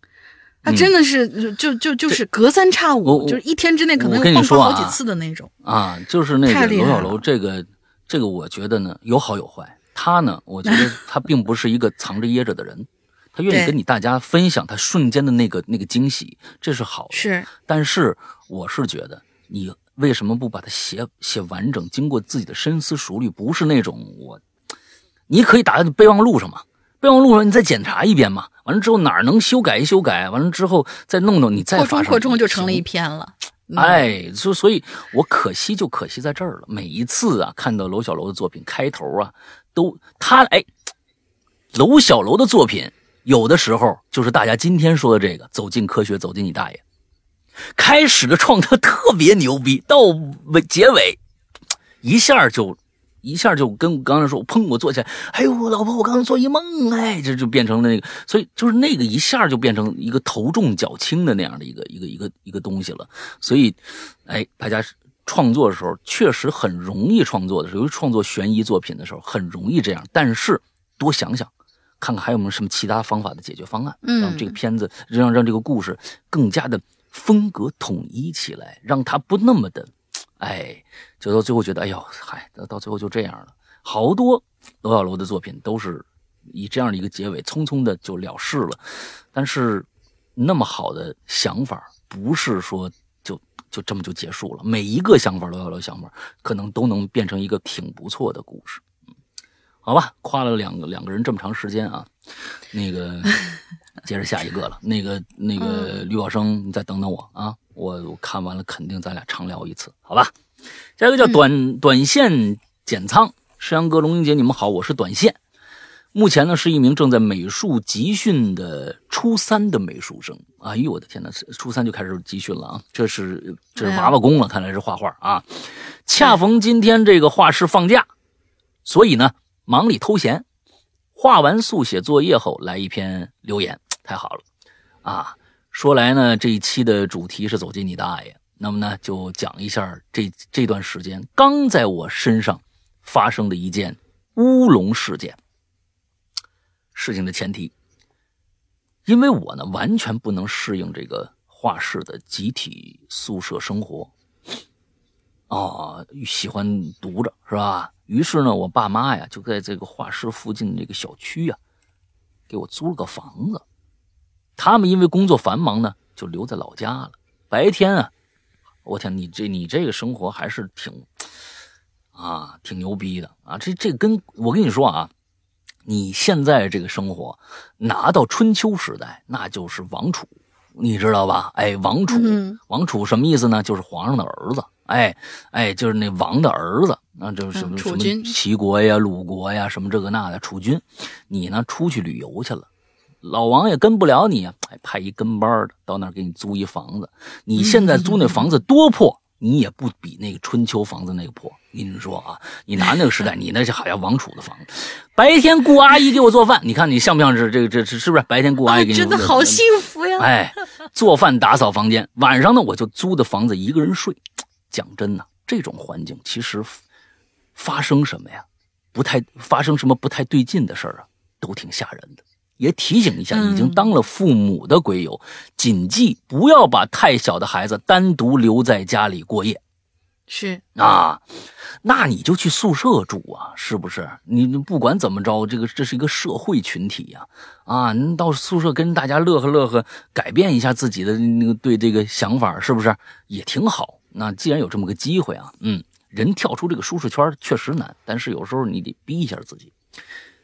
他真的是就就就是隔三差五，就是一天之内可能爆发好几次的那种
啊！就是那个罗小楼这个这个，我觉得呢有好有坏。他呢，我觉得 他并不是一个藏着掖着的人。他愿意跟你大家分享他瞬间的那个那个惊喜，这是好的。
是，
但是我是觉得，你为什么不把它写写完整，经过自己的深思熟虑？不是那种我，你可以打在备忘录上嘛，备忘录上你再检查一遍嘛。完了之后哪儿能修改一修改，完了之后再弄弄，你再发
上。扩充就成了一篇了。
哎，所所以，我可惜就可惜在这儿了。每一次啊，看到楼小楼的作品开头啊，都他哎，楼小楼的作品。有的时候就是大家今天说的这个“走进科学，走进你大爷”，开始的创特特别牛逼，到尾结尾一下就一下就跟我刚才说，砰，我坐起来，哎呦，老婆，我刚刚做一梦，哎，这就变成了那个，所以就是那个一下就变成一个头重脚轻的那样的一个一个一个一个东西了。所以，哎，大家创作的时候确实很容易创作的时候，尤其创作悬疑作品的时候很容易这样，但是多想想。看看还有没有什么其他方法的解决方案，让这个片子让让这个故事更加的风格统一起来，让它不那么的，哎，就到最后觉得，哎呦，嗨，到最后就这样了。好多罗小楼的作品都是以这样的一个结尾，匆匆的就了事了。但是那么好的想法，不是说就就这么就结束了。每一个想法，罗小楼想法，可能都能变成一个挺不错的故事。好吧，夸了两个两个人这么长时间啊，那个 接着下一个了。那个那个吕宝生，你再等等我啊，我我看完了肯定咱俩长聊一次，好吧？下一个叫短短线减仓石阳哥、龙英姐，你们好，我是短线。目前呢，是一名正在美术集训的初三的美术生。哎呦，我的天哪，初三就开始集训了啊！这是这是娃娃工了，看来是画画啊。恰逢今天这个画室放假，所以呢，忙里偷闲，画完速写作业后来一篇留言，太好了啊！说来呢，这一期的主题是走进你大爷，那么呢，就讲一下这这段时间刚在我身上发生的一件乌龙事件。事情的前提，因为我呢完全不能适应这个画室的集体宿舍生活，啊，喜欢独着是吧？于是呢，我爸妈呀就在这个画室附近这个小区呀，给我租了个房子。他们因为工作繁忙呢，就留在老家了。白天啊，我天，你这你这个生活还是挺啊，挺牛逼的啊！这这跟我跟你说啊。你现在这个生活，拿到春秋时代，那就是王储，你知道吧？哎，王储，王储什么意思呢？就是皇上的儿子。哎，哎，就是那王的儿子，那就是什么什么齐国呀、鲁国呀，什么这个那的储君。你呢，出去旅游去了，老王也跟不了你啊，哎，派一跟班的到那儿给你租一房子。你现在租那房子多破。你也不比那个春秋房子那个破，我跟你说啊，你拿那个时代，你那是好像王储的房子。白天雇阿姨给我做饭，你看你像不像是这个这是是不是？白天雇阿姨给你
真的好幸福呀！
哎，做饭打扫房间，晚上呢我就租的房子一个人睡。讲真呐，这种环境其实发生什么呀，不太发生什么不太对劲的事儿啊，都挺吓人的。也提醒一下已经当了父母的鬼友，谨记不要把太小的孩子单独留在家里过夜。
是
啊，那你就去宿舍住啊，是不是？你不管怎么着，这个这是一个社会群体呀，啊，你到宿舍跟大家乐呵乐呵，改变一下自己的那个对这个想法，是不是也挺好？那既然有这么个机会啊，嗯，人跳出这个舒适圈确实难，但是有时候你得逼一下自己。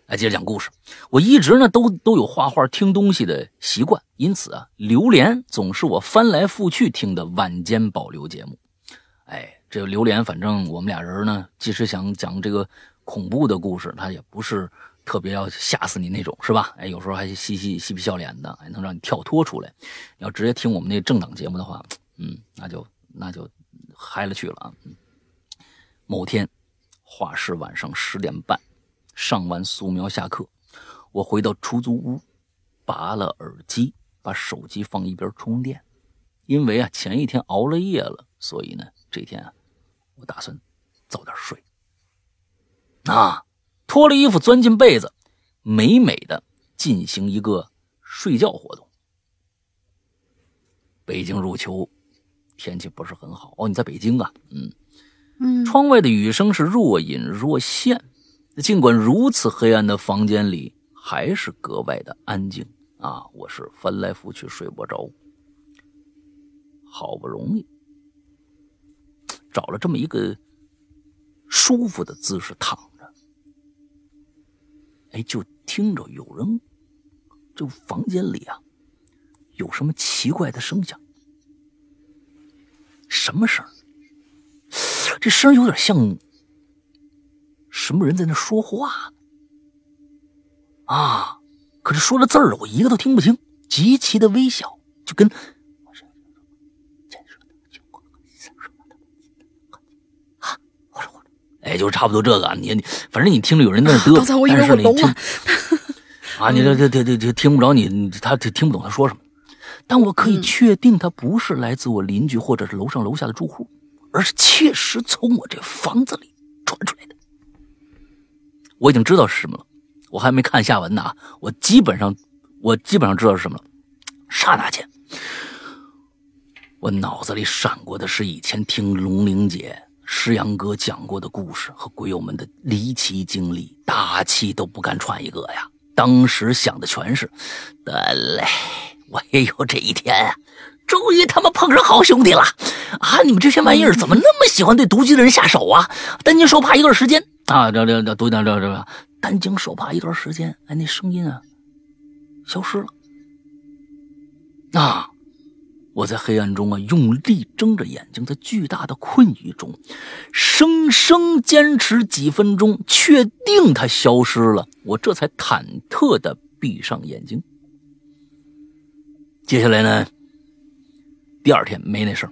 来接着讲故事。我一直呢都都有画画、听东西的习惯，因此啊，榴莲总是我翻来覆去听的晚间保留节目。哎，这个榴莲，反正我们俩人呢，即使想讲这个恐怖的故事，他也不是特别要吓死你那种，是吧？哎，有时候还嬉嬉嬉皮笑脸的，还能让你跳脱出来。要直接听我们那政党节目的话，嗯，那就那就嗨了去了啊。某天，画室晚上十点半。上完素描下课，我回到出租屋，拔了耳机，把手机放一边充电。因为啊前一天熬了夜了，所以呢这天啊我打算早点睡。啊，脱了衣服钻进被子，美美的进行一个睡觉活动。北京入秋，天气不是很好哦。你在北京啊？
嗯嗯。
窗外的雨声是若隐若现。尽管如此黑暗的房间里，还是格外的安静啊！我是翻来覆去睡不着，好不容易找了这么一个舒服的姿势躺着，哎，就听着有人，这房间里啊，有什么奇怪的声响？什么声？这声有点像。什么人在那说话啊？可是说的字儿我一个都听不清，极其的微小，就跟啊，哎，就差不多这个。你你，反正你听着有人在那嘚，但是你听 啊，你这这这这这听不着你，他听不懂他说什么。但我可以确定，他不是来自我邻居或者是楼上楼下的住户，而是切实从我这房子里传出来的。我已经知道是什么了，我还没看下文呢。我基本上，我基本上知道是什么了。刹那间，我脑子里闪过的是以前听龙玲姐、石阳哥讲过的故事和鬼友们的离奇经历，大气都不敢喘一个呀。当时想的全是：得嘞，我也有这一天啊！终于他妈碰上好兄弟了啊！你们这些玩意儿怎么那么喜欢对独居的人下手啊？担惊受怕一段时间。啊，这这这读点这这担惊受怕一段时间，哎，那声音啊消失了。啊，我在黑暗中啊，用力睁着眼睛，在巨大的困意中，生生坚持几分钟，确定它消失了，我这才忐忑的闭上眼睛。接下来呢？第二天没那事儿，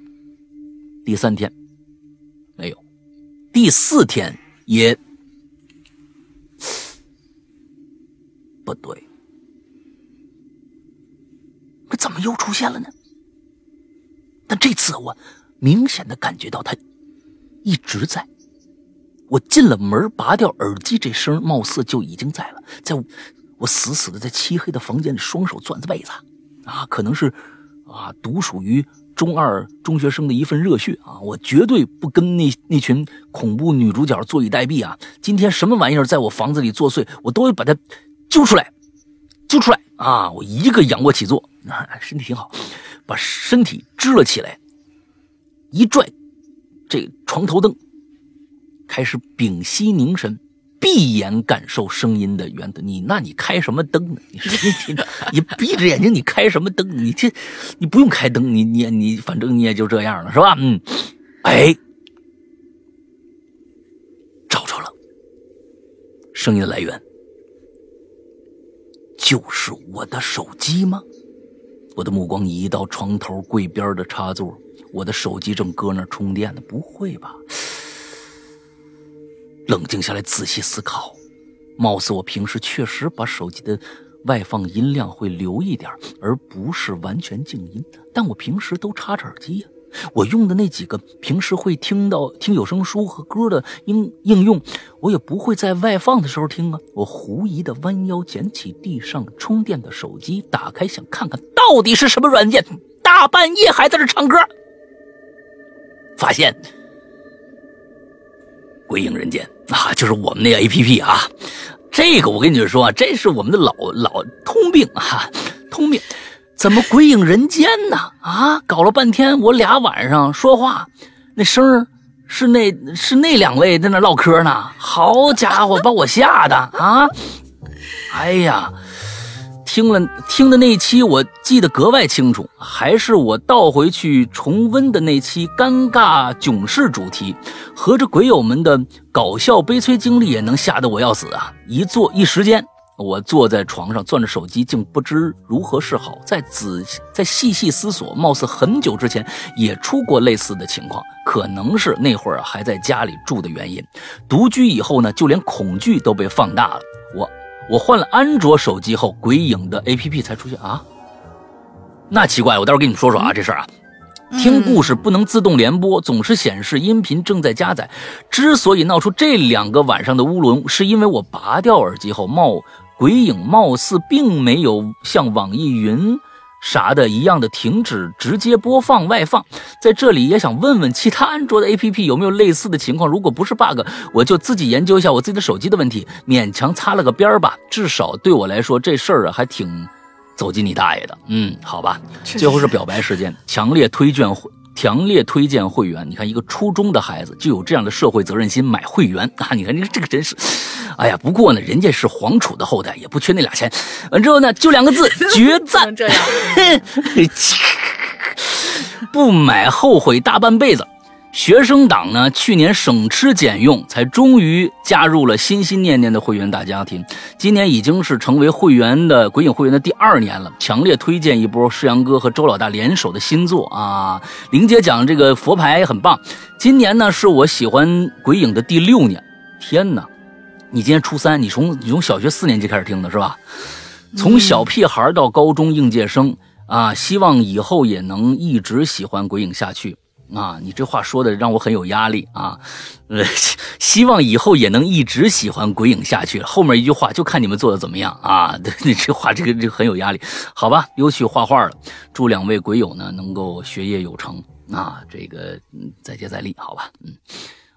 第三天没有，第四天也不对，可怎么又出现了呢？但这次我明显的感觉到他一直在。我进了门，拔掉耳机，这声貌似就已经在了。在我死死的在漆黑的房间里，双手攥着被子，啊，可能是啊，独属于中二中学生的一份热血啊！我绝对不跟那那群恐怖女主角坐以待毙啊！今天什么玩意儿在我房子里作祟，我都会把它揪出来，揪出来啊！我一个仰卧起坐，啊，身体挺好。把身体支了起来，一拽，这床头灯开始屏息凝神，闭眼感受声音的源头。你那你开什么灯呢？你你你闭着眼睛，你开什么灯？你这你不用开灯，你你你反正你也就这样了，是吧？嗯，哎，找着了，声音的来源就是我的手机吗？我的目光移到床头柜边的插座，我的手机正搁那充电呢。不会吧？冷静下来，仔细思考，貌似我平时确实把手机的外放音量会留一点，而不是完全静音。但我平时都插着耳机呀。我用的那几个平时会听到听有声书和歌的应应用，我也不会在外放的时候听啊。我狐疑的弯腰捡起地上充电的手机，打开想看看到底是什么软件，大半夜还在这唱歌。发现《鬼影人间》啊，就是我们那个 A P P 啊，这个我跟你们说，这是我们的老老通病啊，通病。怎么鬼影人间呢？啊，搞了半天，我俩晚上说话，那声是那是那两位在那唠嗑呢。好家伙，把我吓的啊！哎呀，听了听的那期，我记得格外清楚，还是我倒回去重温的那期尴尬囧事主题，合着鬼友们的搞笑悲催经历也能吓得我要死啊！一坐一时间。我坐在床上，攥着手机，竟不知如何是好。在仔细在细细思索，貌似很久之前也出过类似的情况，可能是那会儿还在家里住的原因。独居以后呢，就连恐惧都被放大了。我我换了安卓手机后，鬼影的 APP 才出现啊？那奇怪，我待会儿跟你们说说啊这事儿啊。听故事不能自动连播，总是显示音频正在加载。之所以闹出这两个晚上的乌龙，是因为我拔掉耳机后冒。鬼影貌似并没有像网易云啥的一样的停止直接播放外放，在这里也想问问其他安卓的 APP 有没有类似的情况。如果不是 bug，我就自己研究一下我自己的手机的问题，勉强擦了个边儿吧。至少对我来说，这事儿啊还挺走进你大爷的。嗯，好吧。最后是表白时间，强烈推荐强烈推荐会员。你看，一个初中的孩子就有这样的社会责任心，买会员 啊！你看，你这个真是。哎呀，不过呢，人家是皇储的后代，也不缺那俩钱。完之后呢，就两个字，绝赞。
这样，
不买后悔大半辈子。学生党呢，去年省吃俭用，才终于加入了心心念念的会员大家庭。今年已经是成为会员的鬼影会员的第二年了。强烈推荐一波世阳哥和周老大联手的新作啊！玲姐讲这个佛牌很棒。今年呢，是我喜欢鬼影的第六年。天哪！你今年初三，你从你从小学四年级开始听的是吧？从小屁孩到高中应届生啊，希望以后也能一直喜欢鬼影下去啊！你这话说的让我很有压力啊！呃，希望以后也能一直喜欢鬼影下去。后面一句话就看你们做的怎么样啊！你这话这个这个很有压力，好吧？又去画画了。祝两位鬼友呢能够学业有成啊！这个嗯，再接再厉，好吧？嗯，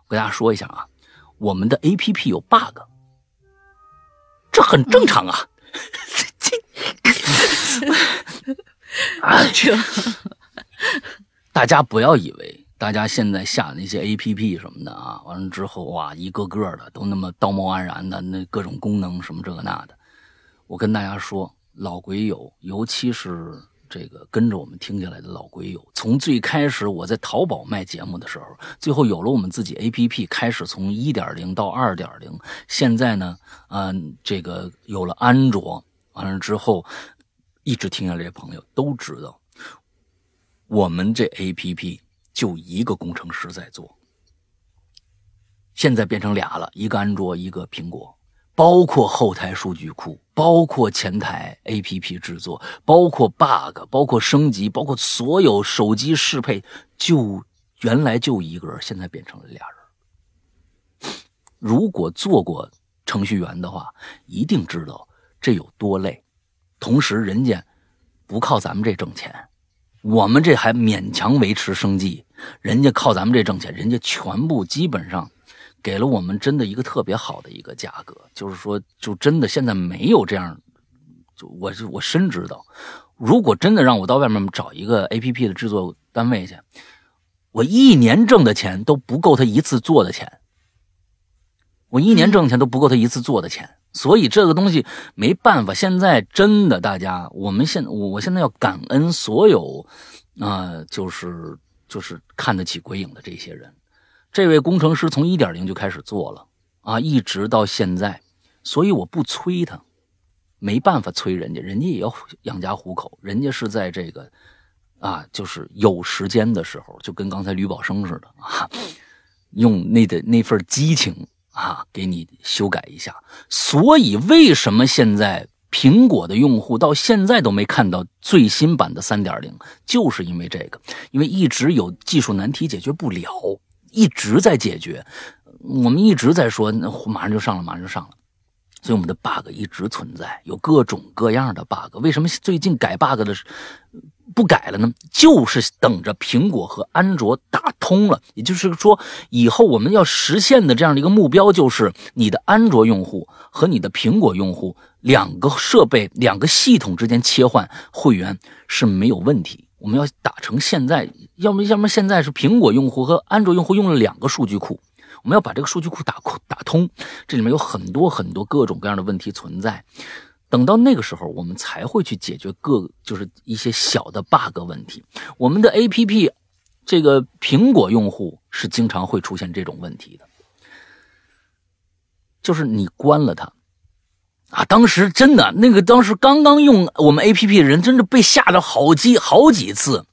我跟大家说一下啊。我们的 A P P 有 bug，这很正常啊。
这，
大家不要以为大家现在下的那些 A P P 什么的啊，完了之后哇，一个个的都那么道貌岸然的，那各种功能什么这个那的。我跟大家说，老鬼友，尤其是这个跟着我们听下来的老鬼友，从最开始我在淘宝卖节目的时候，最后有了我们自己 APP，开始从一点零到二点零，现在呢，嗯，这个有了安卓，完了之后，一直听下来的朋友都知道，我们这 APP 就一个工程师在做，现在变成俩了，一个安卓，一个苹果。包括后台数据库，包括前台 APP 制作，包括 bug，包括升级，包括所有手机适配，就原来就一个人，现在变成了俩人。如果做过程序员的话，一定知道这有多累。同时，人家不靠咱们这挣钱，我们这还勉强维持生计，人家靠咱们这挣钱，人家全部基本上。给了我们真的一个特别好的一个价格，就是说，就真的现在没有这样，就我就我深知道，如果真的让我到外面找一个 A P P 的制作单位去，我一年挣的钱都不够他一次做的钱，我一年挣钱都不够他一次做的钱，所以这个东西没办法。现在真的，大家，我们现我我现在要感恩所有啊，就是就是看得起鬼影的这些人。这位工程师从一点零就开始做了啊，一直到现在，所以我不催他，没办法催人家，人家也要养家糊口，人家是在这个啊，就是有时间的时候，就跟刚才吕宝生似的啊，用那的那份激情啊，给你修改一下。所以为什么现在苹果的用户到现在都没看到最新版的三点零，就是因为这个，因为一直有技术难题解决不了。一直在解决，我们一直在说，马上就上了，马上就上了，所以我们的 bug 一直存在，有各种各样的 bug。为什么最近改 bug 的不改了呢？就是等着苹果和安卓打通了，也就是说，以后我们要实现的这样的一个目标，就是你的安卓用户和你的苹果用户两个设备、两个系统之间切换会员是没有问题。我们要打成现在，要么要么现在是苹果用户和安卓用户用了两个数据库，我们要把这个数据库打打通，这里面有很多很多各种各样的问题存在。等到那个时候，我们才会去解决各就是一些小的 bug 问题。我们的 APP，这个苹果用户是经常会出现这种问题的，就是你关了它。啊，当时真的那个，当时刚刚用我们 A P P 的人，真的被吓了好几好几次。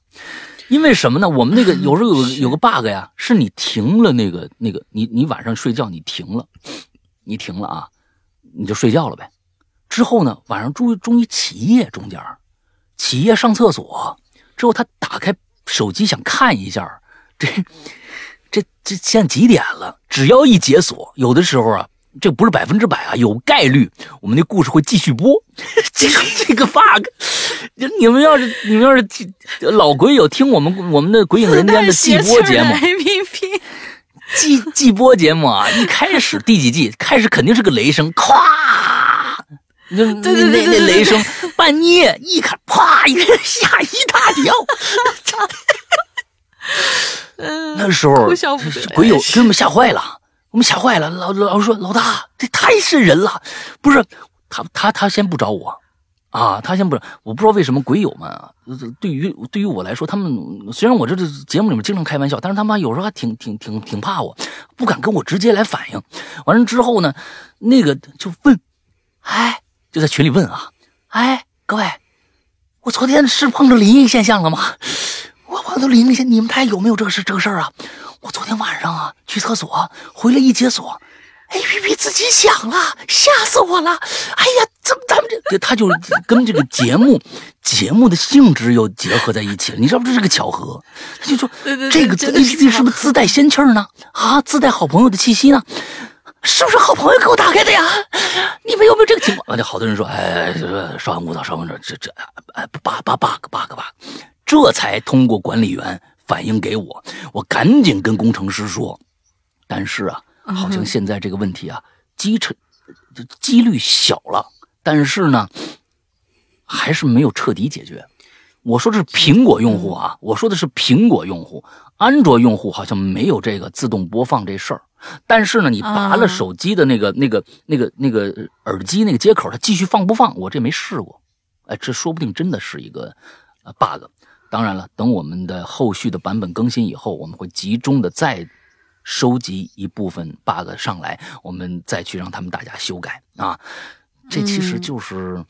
因为什么呢？我们那个 有时候有有个 bug 呀，是你停了那个那个，你你晚上睡觉你停了，你停了啊，你就睡觉了呗。之后呢，晚上终于终于起夜，中间起夜上厕所之后，他打开手机想看一下，这 这这现在几点了？只要一解锁，有的时候啊。这不是百分之百啊，有概率我们的故事会继续播。这个这个 bug，你们要是你们要是听老鬼友听我们我们的鬼影人间的季播节目
，APP
季季播节目啊，一开始第几季开始肯定是个雷声，咵，那那那那雷声，半夜一看，啪，一个吓一大跳。那时候鬼友给我们吓坏了。我们吓坏了，老老说老大，这太瘆人了。不是他，他他先不找我，啊，他先不，我不知道为什么鬼友们啊，对于对于我来说，他们虽然我这这节目里面经常开玩笑，但是他妈有时候还挺挺挺挺怕我，不敢跟我直接来反应。完了之后呢，那个就问，哎，就在群里问啊，哎，各位，我昨天是碰着灵异现象了吗？我碰到灵异现，你们台有没有这个事这个事儿啊？我昨天晚上啊去厕所，回来一解锁，A P P 自己响了，吓死我了！哎呀，怎么咱们这他就跟这个节目节目的性质又结合在一起了，你知道不？这是个巧合。他就说这个 A P P 是不是自带仙气儿呢？啊，自带好朋友的气息呢？是不是好朋友给我打开的呀？你们有没有这个情况？啊，就好多人说，哎，少安勿躁，少安勿躁，这这哎八八八个八个八，这才通过管理员。反映给我，我赶紧跟工程师说。但是啊，好像现在这个问题啊，机成几率小了。但是呢，还是没有彻底解决。我说的是苹果用户啊，我说的是苹果用户，安卓用户好像没有这个自动播放这事儿。但是呢，你拔了手机的那个、那个、那个、那个耳机那个接口，它继续放不放？我这没试过。哎，这说不定真的是一个。呃 bug。当然了，等我们的后续的版本更新以后，我们会集中的再收集一部分 bug 上来，我们再去让他们大家修改啊。这其实就是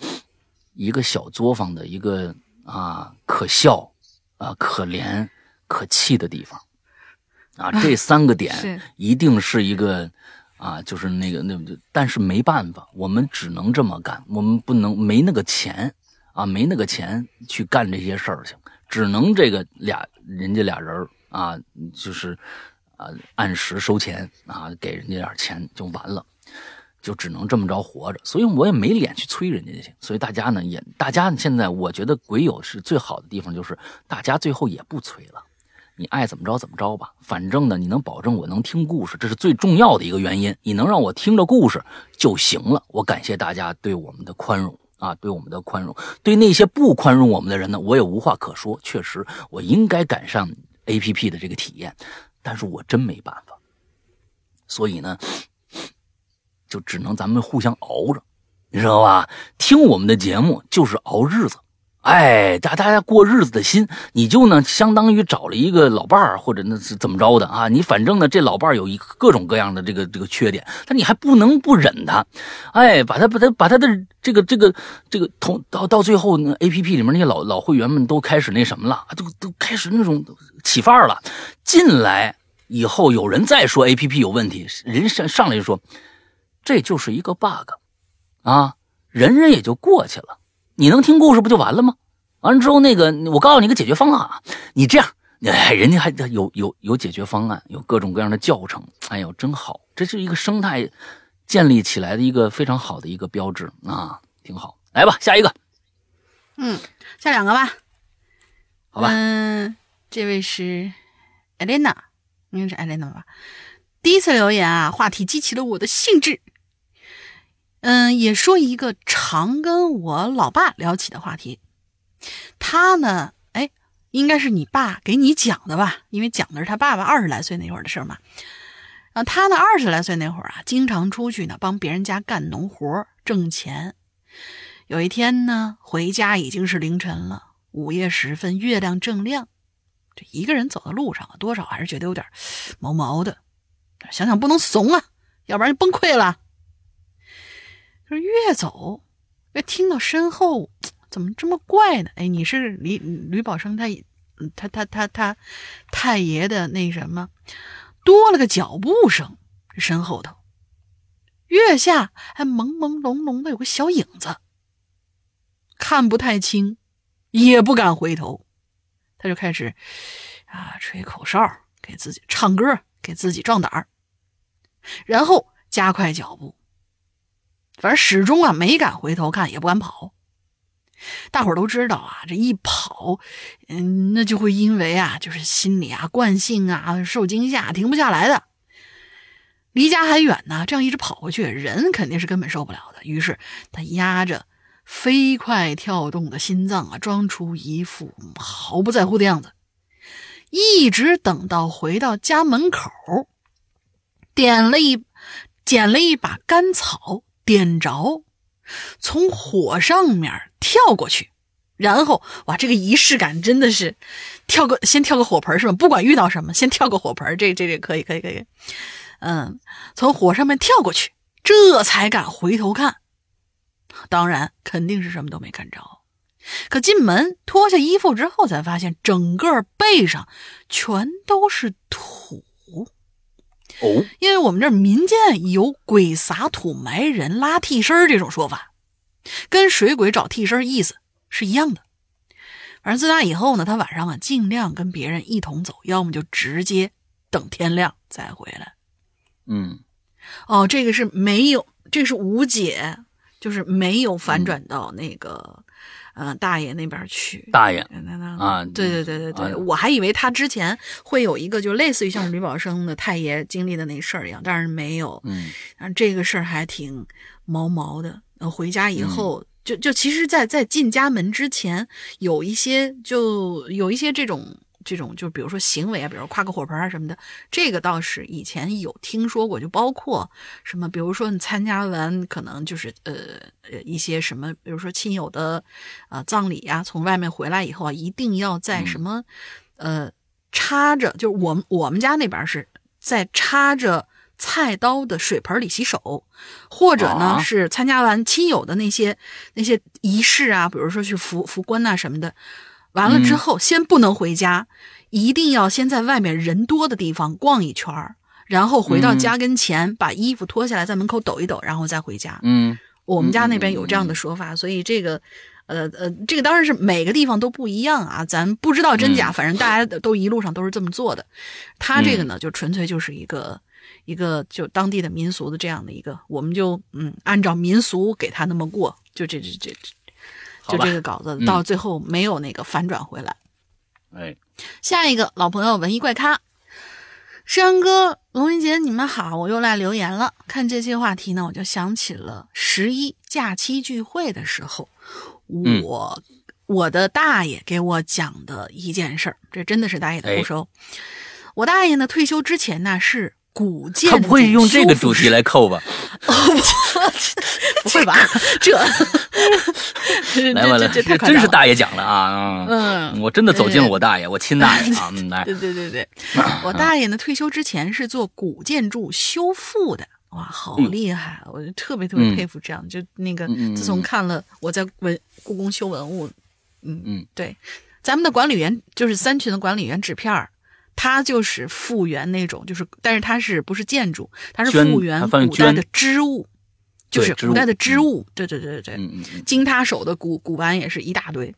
一个小作坊的一个啊可笑啊可怜可气的地方啊。这三个点 一定是一个啊，就是那个那，但是没办法，我们只能这么干，我们不能没那个钱啊，没那个钱去干这些事儿去。只能这个俩人家俩人啊，就是啊按时收钱啊，给人家点钱就完了，就只能这么着活着。所以我也没脸去催人家去。所以大家呢也，大家现在我觉得鬼友是最好的地方，就是大家最后也不催了，你爱怎么着怎么着吧。反正呢，你能保证我能听故事，这是最重要的一个原因。你能让我听着故事就行了。我感谢大家对我们的宽容。啊，对我们的宽容，对那些不宽容我们的人呢，我也无话可说。确实，我应该赶上 A P P 的这个体验，但是我真没办法。所以呢，就只能咱们互相熬着，你知道吧？听我们的节目就是熬日子。哎，大大家过日子的心，你就呢相当于找了一个老伴儿，或者那是怎么着的啊？你反正呢，这老伴儿有一各种各样的这个这个缺点，但你还不能不忍他，哎，把他把他把他的这个这个这个同到到最后呢，A P P 里面那些老老会员们都开始那什么了，都都开始那种起范儿了。进来以后，有人再说 A P P 有问题，人上上来就说这就是一个 bug，啊，人人也就过去了。你能听故事不就完了吗？完了之后，那个我告诉你个解决方案啊！你这样，哎，人家还有有有解决方案，有各种各样的教程。哎呦，真好！这是一个生态建立起来的一个非常好的一个标志啊，挺好。来吧，下一个。
嗯，下两个吧。
好吧。
嗯，这位是艾莲娜，应该是艾莲娜吧？第一次留言啊，话题激起了我的兴致。嗯，也说一个常跟我老爸聊起的话题。他呢，哎，应该是你爸给你讲的吧？因为讲的是他爸爸二十来岁那会儿的事嘛。啊，他呢，二十来岁那会儿啊，经常出去呢帮别人家干农活挣钱。有一天呢，回家已经是凌晨了，午夜时分，月亮正亮。这一个人走在路上啊，多少还是觉得有点毛毛的。想想不能怂啊，要不然就崩溃了。就是越走，越听到身后怎么这么怪呢？哎，你是吕吕宝生他他他他他太爷的那什么，多了个脚步声，身后头月下还朦朦胧胧的有个小影子，看不太清，也不敢回头，他就开始啊吹口哨，给自己唱歌，给自己壮胆儿，然后加快脚步。反正始终啊没敢回头看，也不敢跑。大伙儿都知道啊，这一跑，嗯，那就会因为啊，就是心里啊惯性啊受惊吓，停不下来的。离家还远呢，这样一直跑回去，人肯定是根本受不了的。于是他压着飞快跳动的心脏啊，装出一副毫不在乎的样子，一直等到回到家门口，点了一捡了一把干草。点着，从火上面跳过去，然后哇，这个仪式感真的是，跳个先跳个火盆是吧？不管遇到什么，先跳个火盆，这这这可以可以可以，嗯，从火上面跳过去，这才敢回头看。当然肯定是什么都没看着，可进门脱下衣服之后，才发现整个背上全都是土。
哦，
因为我们这民间有鬼撒土埋人拉替身这种说法，跟水鬼找替身意思是一样的。反正自那以后呢，他晚上啊尽量跟别人一同走，要么就直接等天亮再回来。
嗯，
哦，这个是没有，这是无解，就是没有反转到那个。嗯，大爷那边去，
大爷
啊，对对对对对，我还以为他之前会有一个，就类似于像吕宝生的太爷经历的那事儿一样，但是没有。
嗯，
这个事儿还挺毛毛的。呃，回家以后，就就其实，在在进家门之前，有一些就有一些这种这种，就比如说行为啊，比如夸个火盆啊什么的，这个倒是以前有听说过，就包括什么，比如说你参加完可能就是呃呃一些什么，比如说亲友的呃葬礼呀，从外面回来以后啊，一定要在什么呃插着，就是我们我们家那边是在插着。菜刀的水盆里洗手，或者呢是参加完亲友的那些那些仪式啊，比如说去扶扶棺呐什么的，完了之后先不能回家，一定要先在外面人多的地方逛一圈儿然后回到家跟前把衣服脱下来，在门口抖一抖，然后再回家。
嗯，
我们家那边有这样的说法，所以这个，呃呃，这个当然是每个地方都不一样啊，咱不知道真假，反正大家都一路上都是这么做的。他这个呢，就纯粹就是一个。一个就当地的民俗的这样的一个，我们就嗯按照民俗给他那么过，就这这这这，就这个稿子到最后没有那个反转回来。
哎，
下一个老朋友文艺怪咖，山哥龙云杰，你们好，我又来留言了。看这些话题呢，我就想起了十一假期聚会的时候，我我的大爷给我讲的一件事儿，这真的是大爷的不收。我大爷呢退休之前呢是。古建
他不会用这个主题来扣吧？
不 会 吧？这
来吧来，这真是大爷讲了啊！
嗯，
我真的走进了我大爷，我亲大爷啊！来，
对对对对，我大爷呢退休之前是做古建筑修复的，哇，好厉害！我就特别特别佩服这样。就那个，自从看了我在文故宫修文物，嗯嗯，对，咱们的管理员就是三群的管理员纸片儿。它就是复原那种，就是，但是它是不是建筑？它是复原古代的织物，就是古代的织物。对对对对对，经他手的古古玩也是一大堆。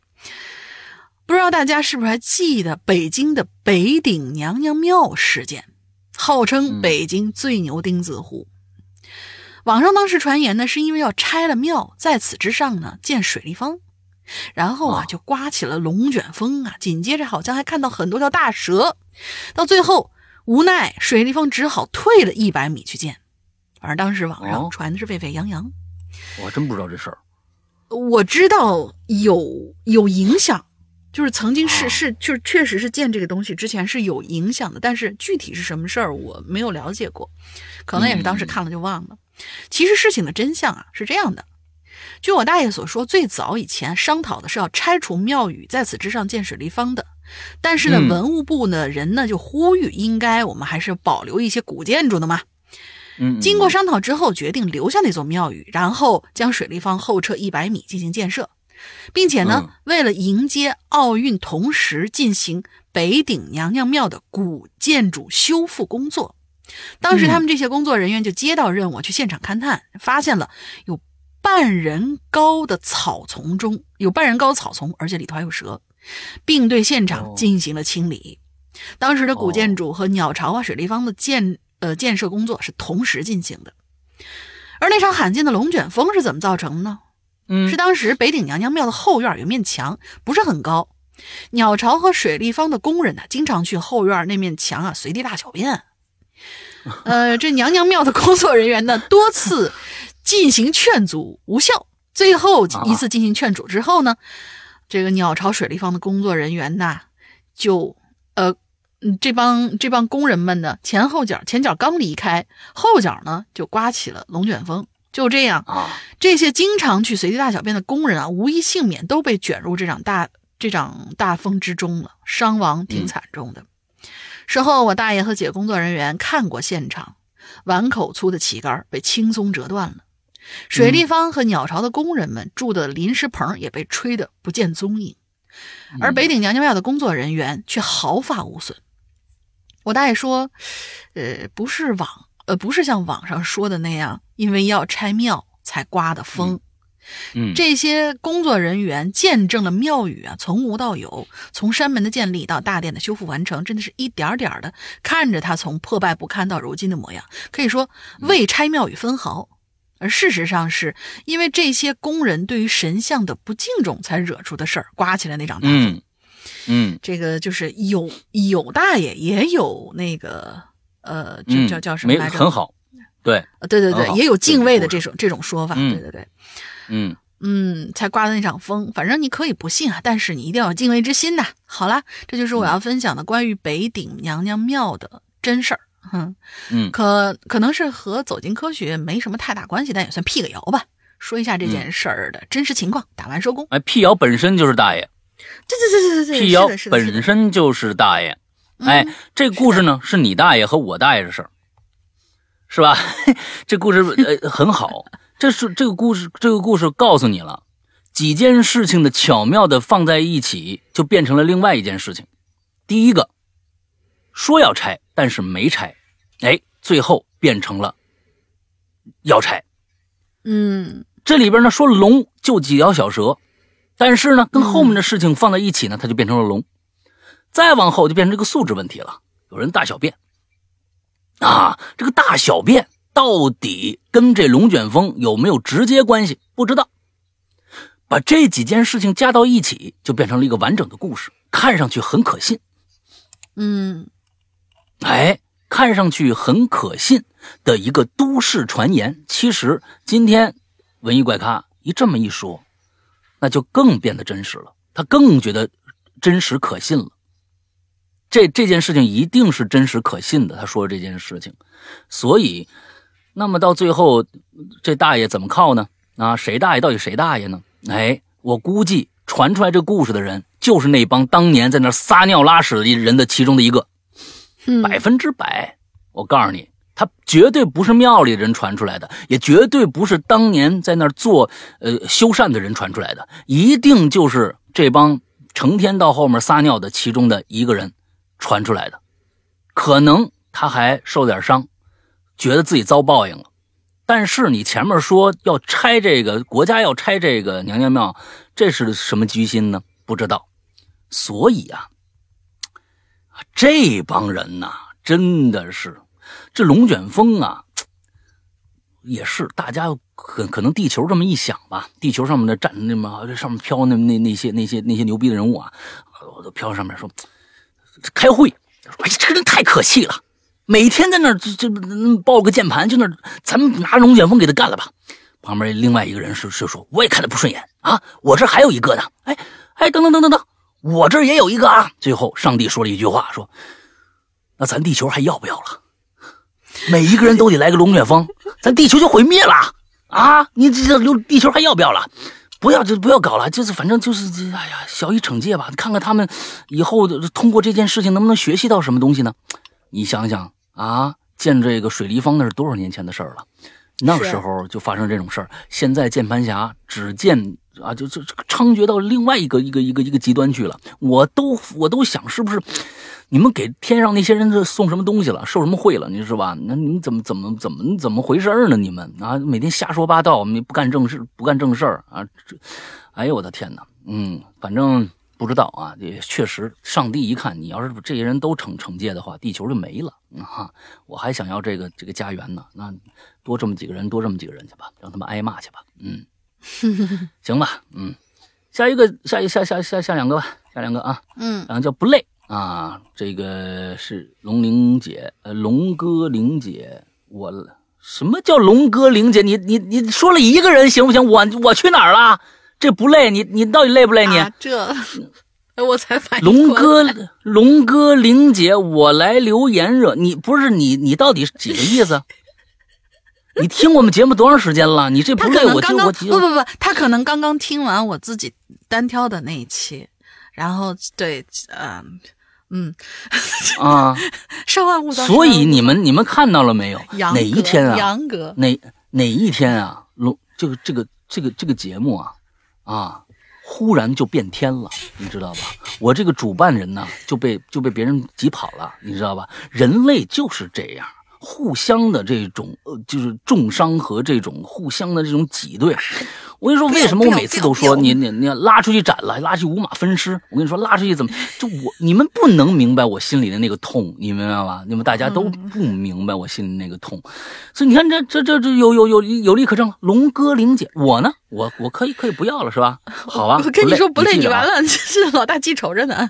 不知道大家是不是还记得北京的北顶娘娘庙事件？号称北京最牛钉子户。网上当时传言呢，是因为要拆了庙，在此之上呢建水立方。然后啊，就刮起了龙卷风啊！紧接着好像还看到很多条大蛇，到最后无奈水立方只好退了一百米去建。反正当时网上传的是沸沸扬扬。
我还真不知道这事儿。
我知道有有影响，就是曾经是是就是确实是建这个东西之前是有影响的，但是具体是什么事儿我没有了解过，可能也是当时看了就忘了。其实事情的真相啊是这样的。据我大爷所说，最早以前商讨的是要拆除庙宇，在此之上建水立方的。但是呢，文物部呢人呢就呼吁，应该我们还是保留一些古建筑的嘛。
嗯，
经过商讨之后，决定留下那座庙宇，然后将水立方后撤一百米进行建设，并且呢，为了迎接奥运，同时进行北顶娘娘庙的古建筑修复工作。当时他们这些工作人员就接到任务去现场勘探，发现了有。半人高的草丛中有半人高草丛，而且里头还有蛇，并对现场进行了清理。当时的古建筑和鸟巢啊、水立方的建呃建设工作是同时进行的。而那场罕见的龙卷风是怎么造成的呢？
嗯，
是当时北顶娘娘庙的后院有面墙不是很高，鸟巢和水立方的工人呢经常去后院那面墙啊随地大小便。呃，这娘娘庙的工作人员呢多次。进行劝阻无效，最后一次进行劝阻之后呢，这个鸟巢水立方的工作人员呐，就呃，这帮这帮工人们呢，前后脚前脚刚离开，后脚呢就刮起了龙卷风。就这样
啊，
这些经常去随地大小便的工人啊，无一幸免，都被卷入这场大这场大风之中了，伤亡挺惨重的。事后，我大爷和几个工作人员看过现场，碗口粗的旗杆被轻松折断了。水立方和鸟巢的工人们住的临时棚也被吹得不见踪影，而北顶娘娘庙的工作人员却毫发无损。我大爷说：“呃，不是网，呃，不是像网上说的那样，因为要拆庙才刮的风。
嗯，
这些工作人员见证了庙宇啊从无到有，从山门的建立到大殿的修复完成，真的是一点点的看着它从破败不堪到如今的模样。可以说，未拆庙宇分毫。”而事实上，是因为这些工人对于神像的不敬重，才惹出的事儿，刮起来那场大
风。嗯，
这个就是有有大爷，也有那个呃，就叫叫什么来着？
很好，对，
对对对，也有敬畏的这种这种说法。对对对，
嗯，
嗯，才刮的那场风。反正你可以不信啊，但是你一定要有敬畏之心呐。好啦，这就是我要分享的关于北顶娘娘庙的真事儿。哼，
嗯
可可能是和走进科学没什么太大关系，但也算辟个谣吧。说一下这件事儿的真实情况，打完收工。
哎，辟谣本身就是大爷，
对对对对对对，
辟谣本身就是大爷。哎，这故事呢是你大爷和我大爷的事儿，是吧？这故事呃很好，这是这个故事，这个故事告诉你了，几件事情的巧妙的放在一起，就变成了另外一件事情。第一个说要拆，但是没拆，哎，最后变成了要拆。
嗯
这里边呢说龙就几条小蛇，但是呢跟后面的事情放在一起呢，它就变成了龙。再往后就变成这个素质问题了，有人大小便啊，这个大小便到底跟这龙卷风有没有直接关系？不知道。把这几件事情加到一起，就变成了一个完整的故事，看上去很可信。
嗯
哎，看上去很可信的一个都市传言，其实今天文艺怪咖一这么一说，那就更变得真实了，他更觉得真实可信了。这这件事情一定是真实可信的，他说的这件事情，所以，那么到最后，这大爷怎么靠呢？啊，谁大爷到底谁大爷呢？哎，我估计传出来这故事的人，就是那帮当年在那撒尿拉屎的人的其中的一个。百分之百，我告诉你，他绝对不是庙里人传出来的，也绝对不是当年在那儿做呃修缮的人传出来的，一定就是这帮成天到后面撒尿的其中的一个人传出来的。可能他还受点伤，觉得自己遭报应了。但是你前面说要拆这个国家要拆这个娘娘庙，这是什么居心呢？不知道。所以啊，这帮人呐、真的是这龙卷风啊，也是大家可可能地球这么一想吧，地球上面的站那么这上面飘那那那些那些那些牛逼的人物啊，我都飘上面说开会，说哎呀这个人太可气了，每天在那儿这这抱个键盘，就那咱们拿龙卷风给他干了吧。旁边另外一个人是是说，我也看他不顺眼啊，我这还有一个呢，哎哎等等等等等，我这儿也有一个啊。最后上帝说了一句话，说那咱地球还要不要了？每一个人都得来个龙卷风，咱地球就毁灭了啊！你这这地球还要不要了？不要就不要搞了，就是反正就是这，哎呀，小以惩戒吧。看看他们以后通过这件事情能不能学习到什么东西呢？你想想啊，建这个水立方那是多少年前的事儿了？那
个
时候就发生这种事儿。现在键盘侠只见啊，就就猖獗到另外一个一个一个一个极端去了。我都我都想是不是你们给天上那些人这送什么东西了，受什么贿了？你是吧？那你怎么怎么怎么怎么回事呢？你们啊，每天瞎说八道，你不干正事，不干正事儿啊！这，哎呦我的天哪！嗯，反正不知道啊，也确实，上帝一看，你要是这些人都惩惩戒的话，地球就没了啊！我还想要这个这个家园呢，那多这么几个人，多这么几个人去吧，让他们挨骂去吧。嗯，行吧，嗯，下一个，下一下下下下两个吧，下两个啊。
嗯
然后叫不累啊，这个是龙玲姐，呃，龙哥玲姐，我什么叫龙哥玲姐？你你你说了一个人行不行？我我去哪儿了？这不累，你你到底累不累你？
啊、这我才反应
龙
过来
哥龙哥玲姐，我来留言惹，你不是你你到底是几个意思？你听我们节目多长时间了？你这不
他
累，
可能刚刚
我就我
不不不，他可能刚刚听完我自己单挑的那一期，然后对，呃，嗯，
啊，
稍安勿躁。
所以你们你们看到了没有？哪一天啊？
杨哥，
哪哪一天啊，龙这个这个这个这个节目啊啊，忽然就变天了，你知道吧？我这个主办人呢就被就被别人挤跑了，你知道吧？人类就是这样。互相的这种呃，就是重伤和这种互相的这种挤兑。我跟你说，为什么我每次都说你你你拉出去斩了，拉去五马分尸？我跟你说，拉出去怎么就我你们不能明白我心里的那个痛，你明白吗？你们大家都不明白我心里那个痛，所以你看这这这这有有有有利可证了。龙哥玲姐，我呢，我我可以可以不要了是吧？好吧，
我跟你说不累，你完了，这老大记仇着呢。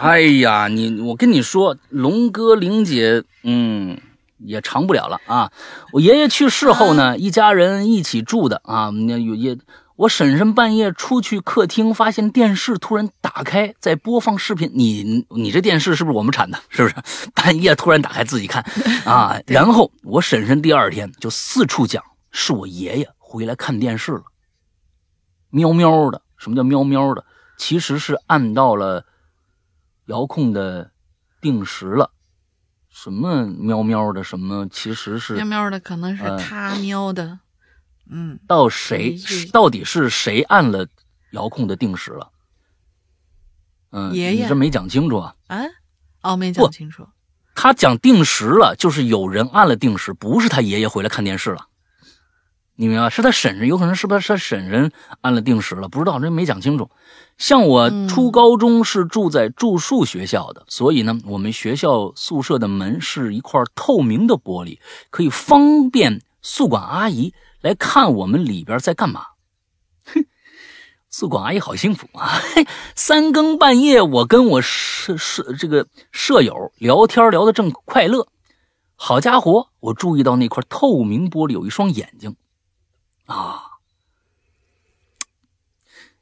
哎呀，你我跟你说，龙哥玲姐，嗯。也长不了了啊！我爷爷去世后呢，一家人一起住的啊，那有也我婶婶半夜出去客厅，发现电视突然打开，在播放视频。你你这电视是不是我们产的？是不是？半夜突然打开自己看啊？然后我婶婶第二天就四处讲，是我爷爷回来看电视了。喵喵的，什么叫喵喵的？其实是按到了遥控的定时了。什么喵喵的？什么其实是
喵喵的，可能是他喵的。嗯，
到谁到底是谁按了遥控的定时了？嗯，
爷爷，
你这没讲清楚啊？
啊，哦，没讲清楚。
他讲定时了，就是有人按了定时，不是他爷爷回来看电视了。你明白？是他婶婶，有可能是不是他婶婶按了定时了？不知道，这没讲清楚。像我初高中是住在住宿学校的，所以呢，我们学校宿舍的门是一块透明的玻璃，可以方便宿管阿姨。来看我们里边在干嘛？哼，宿管阿姨好幸福啊！三更半夜，我跟我舍舍这个舍友聊天，聊得正快乐。好家伙，我注意到那块透明玻璃有一双眼睛啊！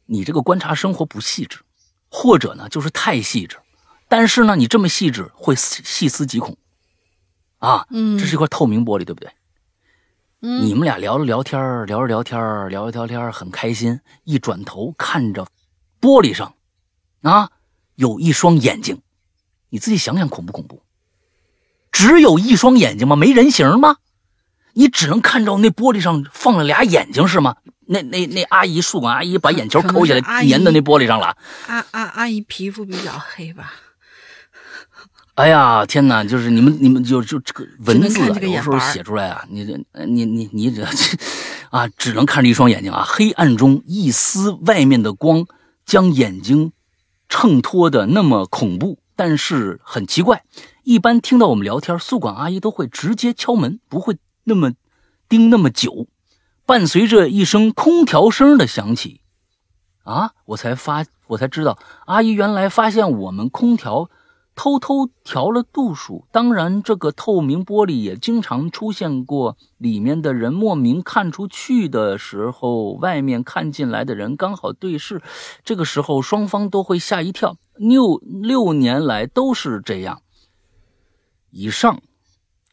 你这个观察生活不细致，或者呢就是太细致。但是呢，你这么细致会细思极恐啊！
嗯，
这是一块透明玻璃，对不对？你们俩聊着聊天聊着聊天聊着聊天很开心。一转头看着玻璃上，啊，有一双眼睛。你自己想想恐不恐怖？只有一双眼睛吗？没人形吗？你只能看着那玻璃上放了俩眼睛是吗？那那那阿姨宿管阿姨把眼球抠下来粘在那玻璃上了。
阿阿阿姨皮肤比较黑吧？
哎呀，天哪！就是你们，你们就就这个文字啊，有时候写出来啊，你这，你你你这，啊，只能看着一双眼睛啊。黑暗中一丝外面的光将眼睛衬托的那么恐怖，但是很奇怪。一般听到我们聊天，宿管阿姨都会直接敲门，不会那么盯那么久。伴随着一声空调声的响起，啊，我才发，我才知道，阿姨原来发现我们空调。偷偷调了度数，当然，这个透明玻璃也经常出现过，里面的人莫名看出去的时候，外面看进来的人刚好对视，这个时候双方都会吓一跳。六六年来都是这样。以上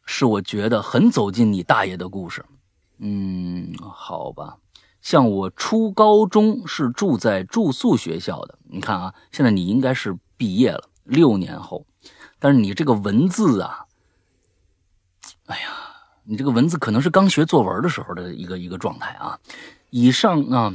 是我觉得很走进你大爷的故事。嗯，好吧，像我初高中是住在住宿学校的，你看啊，现在你应该是毕业了。六年后，但是你这个文字啊，哎呀，你这个文字可能是刚学作文的时候的一个一个状态啊。以上啊，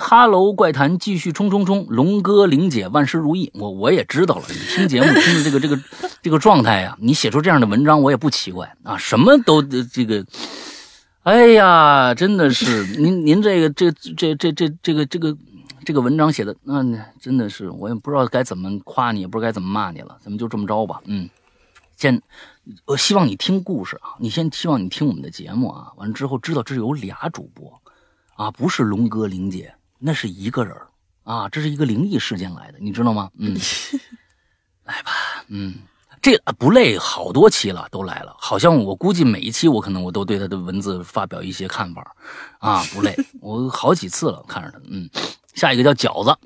哈喽怪谈继续冲冲冲，龙哥玲姐万事如意，我我也知道了。你听节目听的这个这个 这个状态呀，你写出这样的文章我也不奇怪啊，什么都这个，哎呀，真的是您您这个这这这这这个这个。这个文章写的那真的是，我也不知道该怎么夸你，也不知道该怎么骂你了。咱们就这么着吧。嗯，先，我希望你听故事啊，你先希望你听我们的节目啊。完了之后知道这有俩主播，啊，不是龙哥玲姐，那是一个人啊，这是一个灵异事件来的，你知道吗？嗯，来吧，嗯，这不累，好多期了，都来了，好像我估计每一期我可能我都对他的文字发表一些看法，啊，不累，我好几次了，看着他，嗯。下一个叫饺子，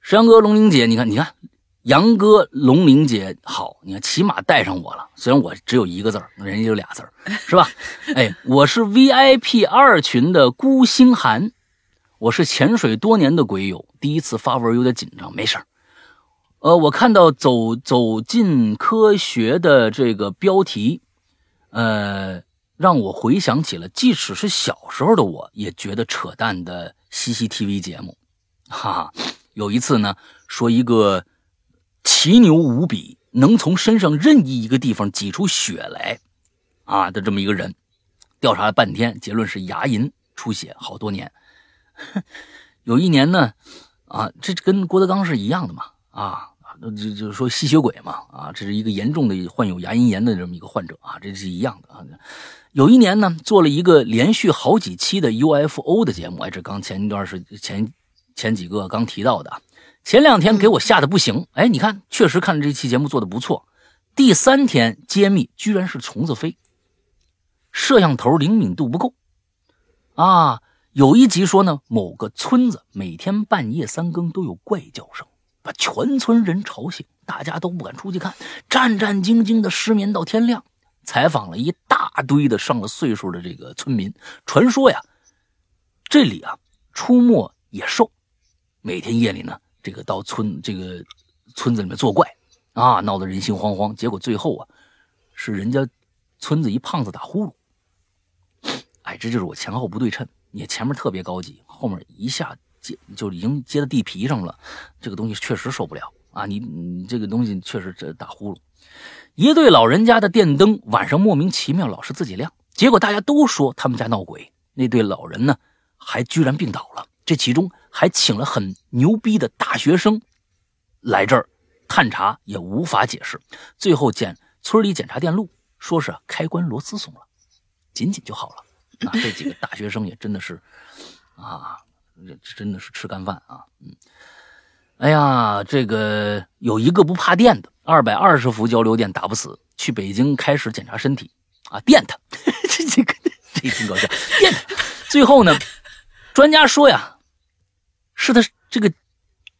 山哥、龙玲姐，你看，你看，杨哥、龙玲姐好，你看，起码带上我了。虽然我只有一个字儿，人家就俩字儿，是吧？哎，我是 VIP 二群的孤星寒，我是潜水多年的鬼友，第一次发文有点紧张，没事儿。呃，我看到走走进科学的这个标题，呃，让我回想起了，即使是小时候的我，也觉得扯淡的。CCTV 节目，哈哈，有一次呢，说一个奇牛无比，能从身上任意一个地方挤出血来，啊的这么一个人，调查了半天，结论是牙龈出血，好多年。有一年呢，啊，这跟郭德纲是一样的嘛，啊，就就是说吸血鬼嘛，啊，这是一个严重的患有牙龈炎的这么一个患者啊，这是一样的啊。有一年呢，做了一个连续好几期的 UFO 的节目，哎，这刚前一段是前前几个刚提到的，前两天给我吓得不行，哎，你看，确实看这期节目做的不错。第三天揭秘，居然是虫子飞，摄像头灵敏度不够，啊，有一集说呢，某个村子每天半夜三更都有怪叫声，把全村人吵醒，大家都不敢出去看，战战兢兢的失眠到天亮。采访了一大堆的上了岁数的这个村民，传说呀，这里啊出没野兽，每天夜里呢，这个到村这个村子里面作怪，啊，闹得人心惶惶。结果最后啊，是人家村子一胖子打呼噜。哎，这就是我前后不对称。你前面特别高级，后面一下接就已经接到地皮上了，这个东西确实受不了啊！你你这个东西确实这打呼噜。一对老人家的电灯晚上莫名其妙老是自己亮，结果大家都说他们家闹鬼。那对老人呢，还居然病倒了。这其中还请了很牛逼的大学生来这儿探查，也无法解释。最后检村里检查电路，说是开关螺丝松了，仅仅就好了。啊，这几个大学生也真的是，啊，这真的是吃干饭啊，嗯，哎呀，这个有一个不怕电的，二百二十伏交流电打不死，去北京开始检查身体，啊，电他，这这个这挺搞笑，电他，最后呢，专家说呀，是他这个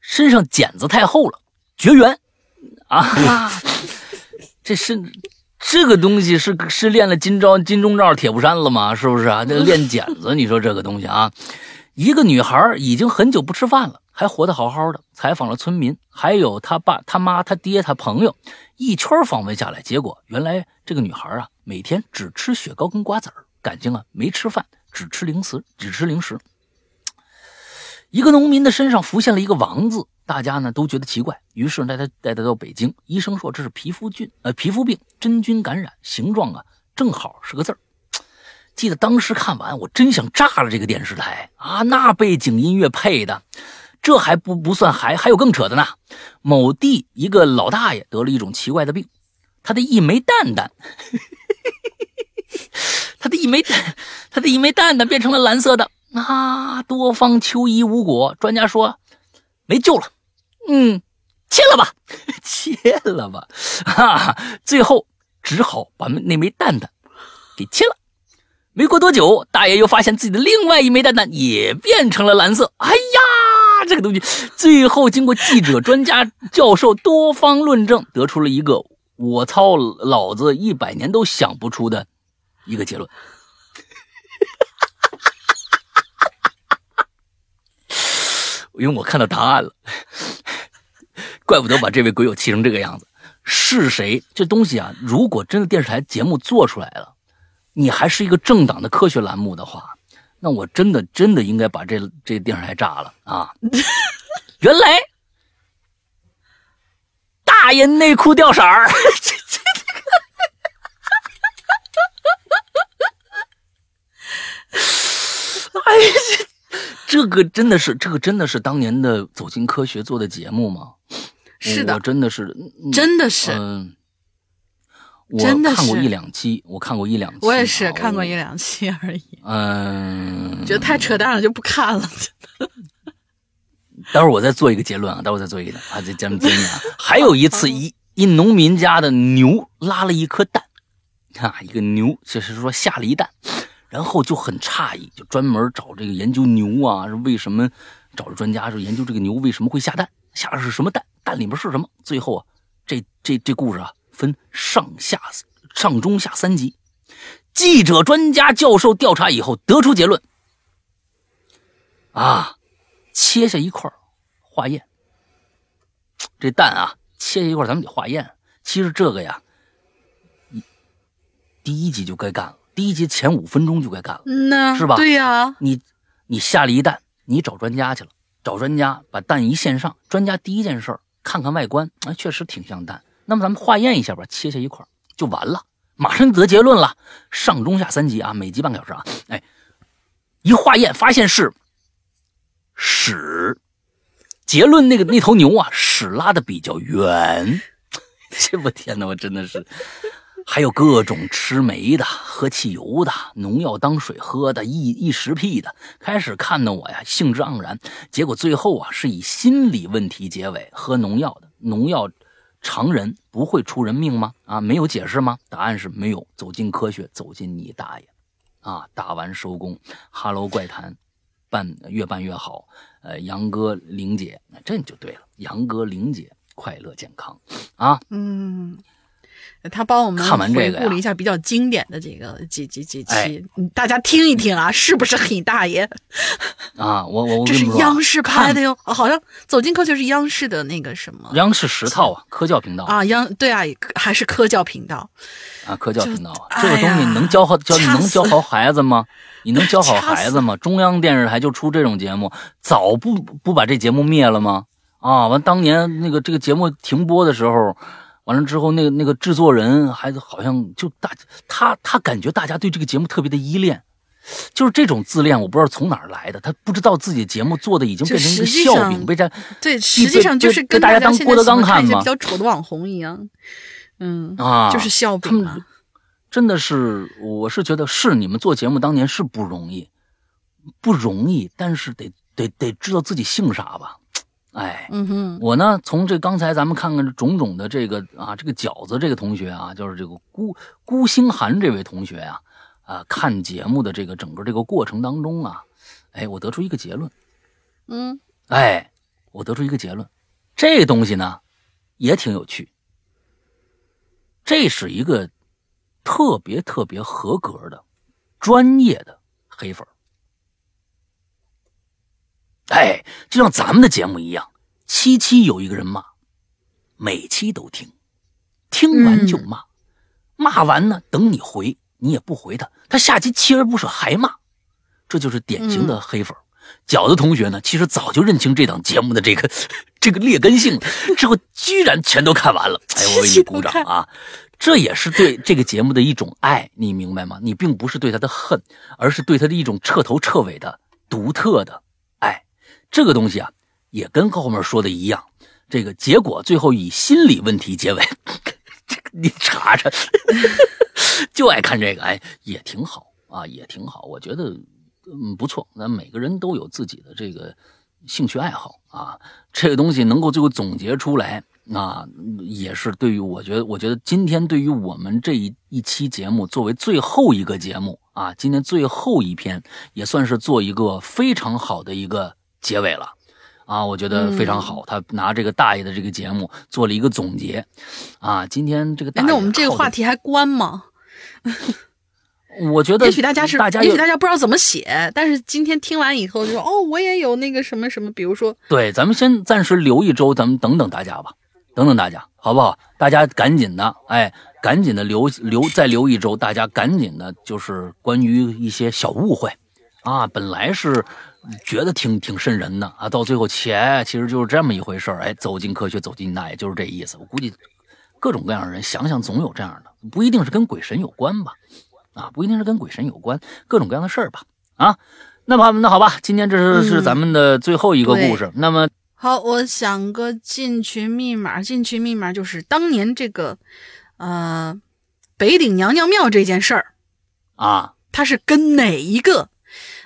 身上茧子太厚了，绝缘，啊，这身。这个东西是是练了金招金钟罩铁布衫了吗？是不是啊？那 练茧子，你说这个东西啊？一个女孩已经很久不吃饭了，还活得好好的。采访了村民，还有她爸、她妈、她爹、她朋友，一圈访问下来，结果原来这个女孩啊，每天只吃雪糕跟瓜子儿，感情啊没吃饭，只吃零食，只吃零食。一个农民的身上浮现了一个王字。大家呢都觉得奇怪，于是带他带他到北京。医生说这是皮肤菌，呃，皮肤病真菌感染，形状啊正好是个字儿。记得当时看完，我真想炸了这个电视台啊！那背景音乐配的，这还不不算，还还有更扯的呢。某地一个老大爷得了一种奇怪的病，他的一枚蛋蛋，他的一枚蛋，他的一枚蛋蛋变成了蓝色的啊！多方求医无果，专家说没救了。嗯，切了吧，切了吧，哈，最后只好把那枚蛋蛋给切了。没过多久，大爷又发现自己的另外一枚蛋蛋也变成了蓝色。哎呀，这个东西，最后经过记者、专家、教授多方论证，得出了一个我操老子一百年都想不出的一个结论。因为我看到答案了。怪不得把这位鬼友气成这个样子，是谁？这东西啊，如果真的电视台节目做出来了，你还是一个政党的科学栏目的话，那我真的真的应该把这这电视台炸了啊！原来大爷内裤掉色儿，这这这个，哎呀，这这个真的是，这个真的是当年的《走进科学》做的节目吗？
是的，
我真的是，
真的是，
嗯，
真的
看过一两期，我看过一两期，
我也是看过一两期而已。
嗯，
觉得太扯淡了，就不看了。
待会儿我再做一个结论啊，待会儿再做一个啊，这咱们今年还有一次，一一农民家的牛拉了一颗蛋，啊，一个牛就是说下了一蛋，然后就很诧异，就专门找这个研究牛啊，为什么找专家说研究这个牛为什么会下蛋。下的是什么蛋？蛋里面是什么？最后啊，这这这故事啊，分上下上中下三集。记者、专家、教授调查以后得出结论：啊，切下一块化验。这蛋啊，切下一块，咱们得化验。其实这个呀，第一集就该干了，第一集前五分钟就该干了，
嗯呐
是吧？
对呀，
你你下了一蛋，你找专家去了。找专家把蛋一献上，专家第一件事看看外观，啊，确实挺像蛋。那么咱们化验一下吧，切下一块就完了，马上得结论了。上中下三集啊，每集半个小时啊。哎，一化验发现是屎，结论那个那头牛啊，屎拉的比较圆。这我天哪，我真的是。还有各种吃煤的、喝汽油的、农药当水喝的、一一食癖的，开始看的我呀兴致盎然。结果最后啊是以心理问题结尾。喝农药的，农药常人不会出人命吗？啊，没有解释吗？答案是没有。走进科学，走进你大爷！啊，打完收工。哈喽怪谈，办越办越好。呃，杨哥、玲姐，那这就对了，杨哥、玲姐快乐健康啊。
嗯，他帮我们
看完这个
回顾了一下比较经典的这个几几几期，大家听一听啊，是不是很大爷？
啊，我我
这是央视拍的哟，好像《走进科学》是央视的那个什么？
央视十套啊，科教频道
啊，央对啊，还是科教频道
啊，科教频道啊，这个东西能教好教你能教好孩子吗？你能教好孩子吗？中央电视台就出这种节目，早不不把这节目灭了吗？啊，完当年那个这个节目停播的时候，完了之后，那个那个制作人还好像就大他他感觉大家对这个节目特别的依恋，就是这种自恋，我不知道从哪儿来的。他不知道自己节目做的已经变成一个笑柄，被这
对，实际上就是跟
大家当郭德纲看
嘛，比较丑的网红一样，嗯
啊，
就是笑柄啊。
真的是，我是觉得是你们做节目当年是不容易，不容易，但是得得得知道自己姓啥吧，哎，
嗯哼，
我呢从这刚才咱们看看种种的这个啊，这个饺子这个同学啊，就是这个孤孤星寒这位同学啊，啊，看节目的这个整个这个过程当中啊，哎，我得出一个结论，
嗯，
哎，我得出一个结论，这东西呢也挺有趣，这是一个。特别特别合格的、专业的黑粉哎，就像咱们的节目一样，七期有一个人骂，每期都听，听完就骂，骂完呢，等你回，你也不回他，他下期锲而不舍还骂，这就是典型的黑粉饺子同学呢，其实早就认清这档节目的这个 这个劣根性了，之后居然全都看完了，哎，我为你鼓掌啊！这也是对这个节目的一种爱，你明白吗？你并不是对他的恨，而是对他的一种彻头彻尾的独特的爱。这个东西啊，也跟后面说的一样，这个结果最后以心理问题结尾。这个你查查，就爱看这个，哎，也挺好啊，也挺好。我觉得嗯不错。那每个人都有自己的这个兴趣爱好啊，这个东西能够最后总结出来。那也是对于我觉得，我觉得今天对于我们这一一期节目作为最后一个节目啊，今天最后一篇也算是做一个非常好的一个结尾了，啊，我觉得非常好。他拿这个大爷的这个节目做了一个总结，啊，今天这个大
那我们这个话题还关吗？
我觉得
也许大家是，
大家
也许大家不知道怎么写，但是今天听完以后就说哦，我也有那个什么什么，比如说，
对，咱们先暂时留一周，咱们等等大家吧。等等大家，好不好？大家赶紧的，哎，赶紧的留留再留一周，大家赶紧的，就是关于一些小误会，啊，本来是觉得挺挺瘆人的啊，到最后钱，其实就是这么一回事儿哎，走进科学，走进那，也，就是这意思。我估计各种各样的人想想总有这样的，不一定是跟鬼神有关吧？啊，不一定是跟鬼神有关，各种各样的事儿吧？啊，那么那好吧，今天这是是咱们的最后一个故事，那么。
好，我想个进群密码。进群密码就是当年这个，呃，北顶娘娘庙这件事儿
啊，
它是跟哪一个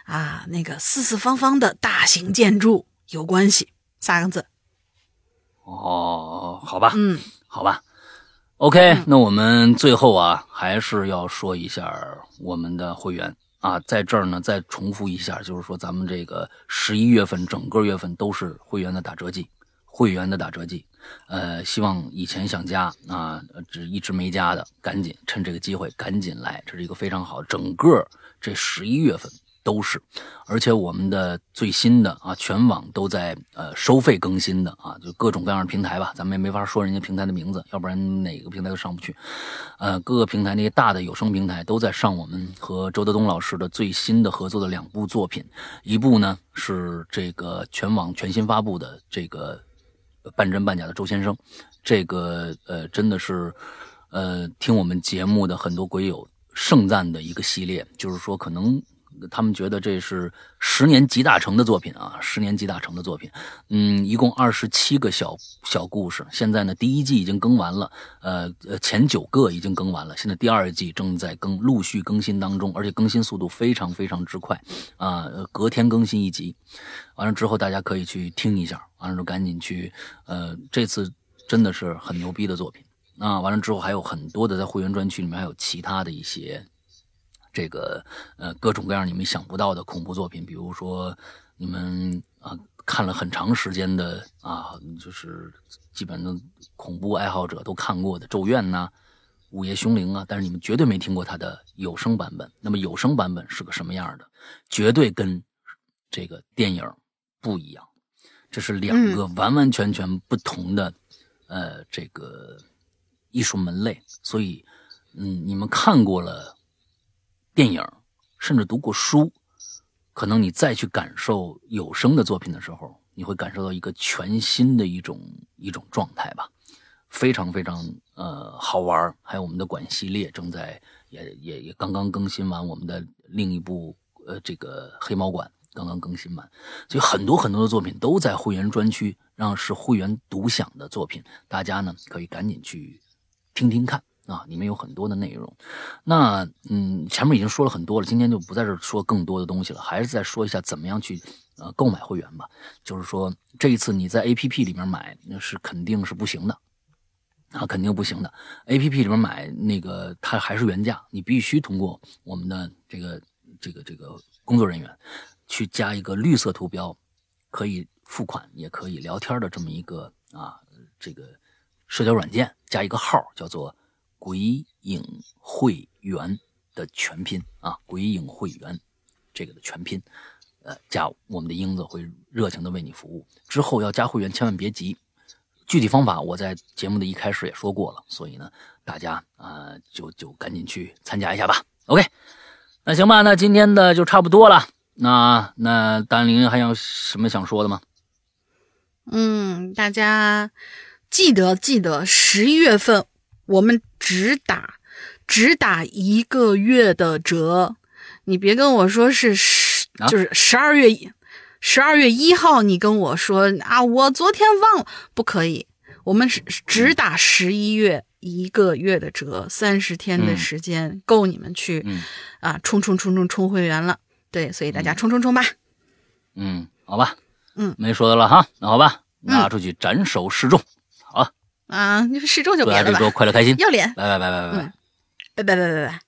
啊那个四四方方的大型建筑有关系？三个字。
哦，好吧，
嗯，
好吧。OK，那我们最后啊，还是要说一下我们的会员。啊，在这儿呢，再重复一下，就是说咱们这个十一月份整个月份都是会员的打折季，会员的打折季。呃，希望以前想加啊，只一直没加的，赶紧趁这个机会赶紧来，这是一个非常好。整个这十一月份。都是，而且我们的最新的啊，全网都在呃收费更新的啊，就各种各样的平台吧，咱们也没法说人家平台的名字，要不然哪个平台都上不去。呃，各个平台那些大的有声平台都在上我们和周德东老师的最新的合作的两部作品，一部呢是这个全网全新发布的这个半真半假的周先生，这个呃真的是呃听我们节目的很多鬼友盛赞的一个系列，就是说可能。他们觉得这是十年集大成的作品啊，十年集大成的作品。嗯，一共二十七个小小故事。现在呢，第一季已经更完了，呃呃，前九个已经更完了。现在第二季正在更，陆续更新当中，而且更新速度非常非常之快啊，隔天更新一集。完了之后，大家可以去听一下，完了之后赶紧去。呃，这次真的是很牛逼的作品啊！完了之后还有很多的在会员专区里面还有其他的一些。这个呃各种各样你们想不到的恐怖作品，比如说你们啊看了很长时间的啊，就是基本上恐怖爱好者都看过的《咒怨》呐，《午夜凶铃》啊，但是你们绝对没听过它的有声版本。那么有声版本是个什么样的？绝对跟这个电影不一样，这是两个完完全全不同的呃这个艺术门类。所以，嗯，你们看过了。电影，甚至读过书，可能你再去感受有声的作品的时候，你会感受到一个全新的一种一种状态吧，非常非常呃好玩。还有我们的馆系列正在也也也刚刚更新完我们的另一部呃这个黑猫馆刚刚更新完，所以很多很多的作品都在会员专区，让是会员独享的作品，大家呢可以赶紧去听听看。啊，里面有很多的内容，那嗯，前面已经说了很多了，今天就不在这说更多的东西了，还是再说一下怎么样去呃购买会员吧。就是说这一次你在 A P P 里面买，那是肯定是不行的，啊，肯定不行的。A P P 里面买那个它还是原价，你必须通过我们的这个这个这个工作人员去加一个绿色图标，可以付款也可以聊天的这么一个啊这个社交软件，加一个号叫做。鬼影会员的全拼啊，鬼影会员这个的全拼，呃，加我们的英子会热情的为你服务。之后要加会员，千万别急，具体方法我在节目的一开始也说过了，所以呢，大家啊，就就赶紧去参加一下吧。OK，那行吧，那今天的就差不多了。那那丹玲还有什么想说的吗？
嗯，大家记得记得十一月份。我们只打，只打一个月的折，你别跟我说是十，就是十二月一，十二月一号，你跟我说啊，我昨天忘了，不可以，我们是只打十一月一个月的折，三十天的时间够你们去，啊，冲冲冲冲冲会员了，对，所以大家冲冲冲吧，
嗯，好吧，
嗯，
没说的了哈，那好吧，拿出去斩首示众。
啊，你说示众就别了吧。
快乐开心，
要脸。
拜拜拜拜拜拜，
拜拜拜拜拜。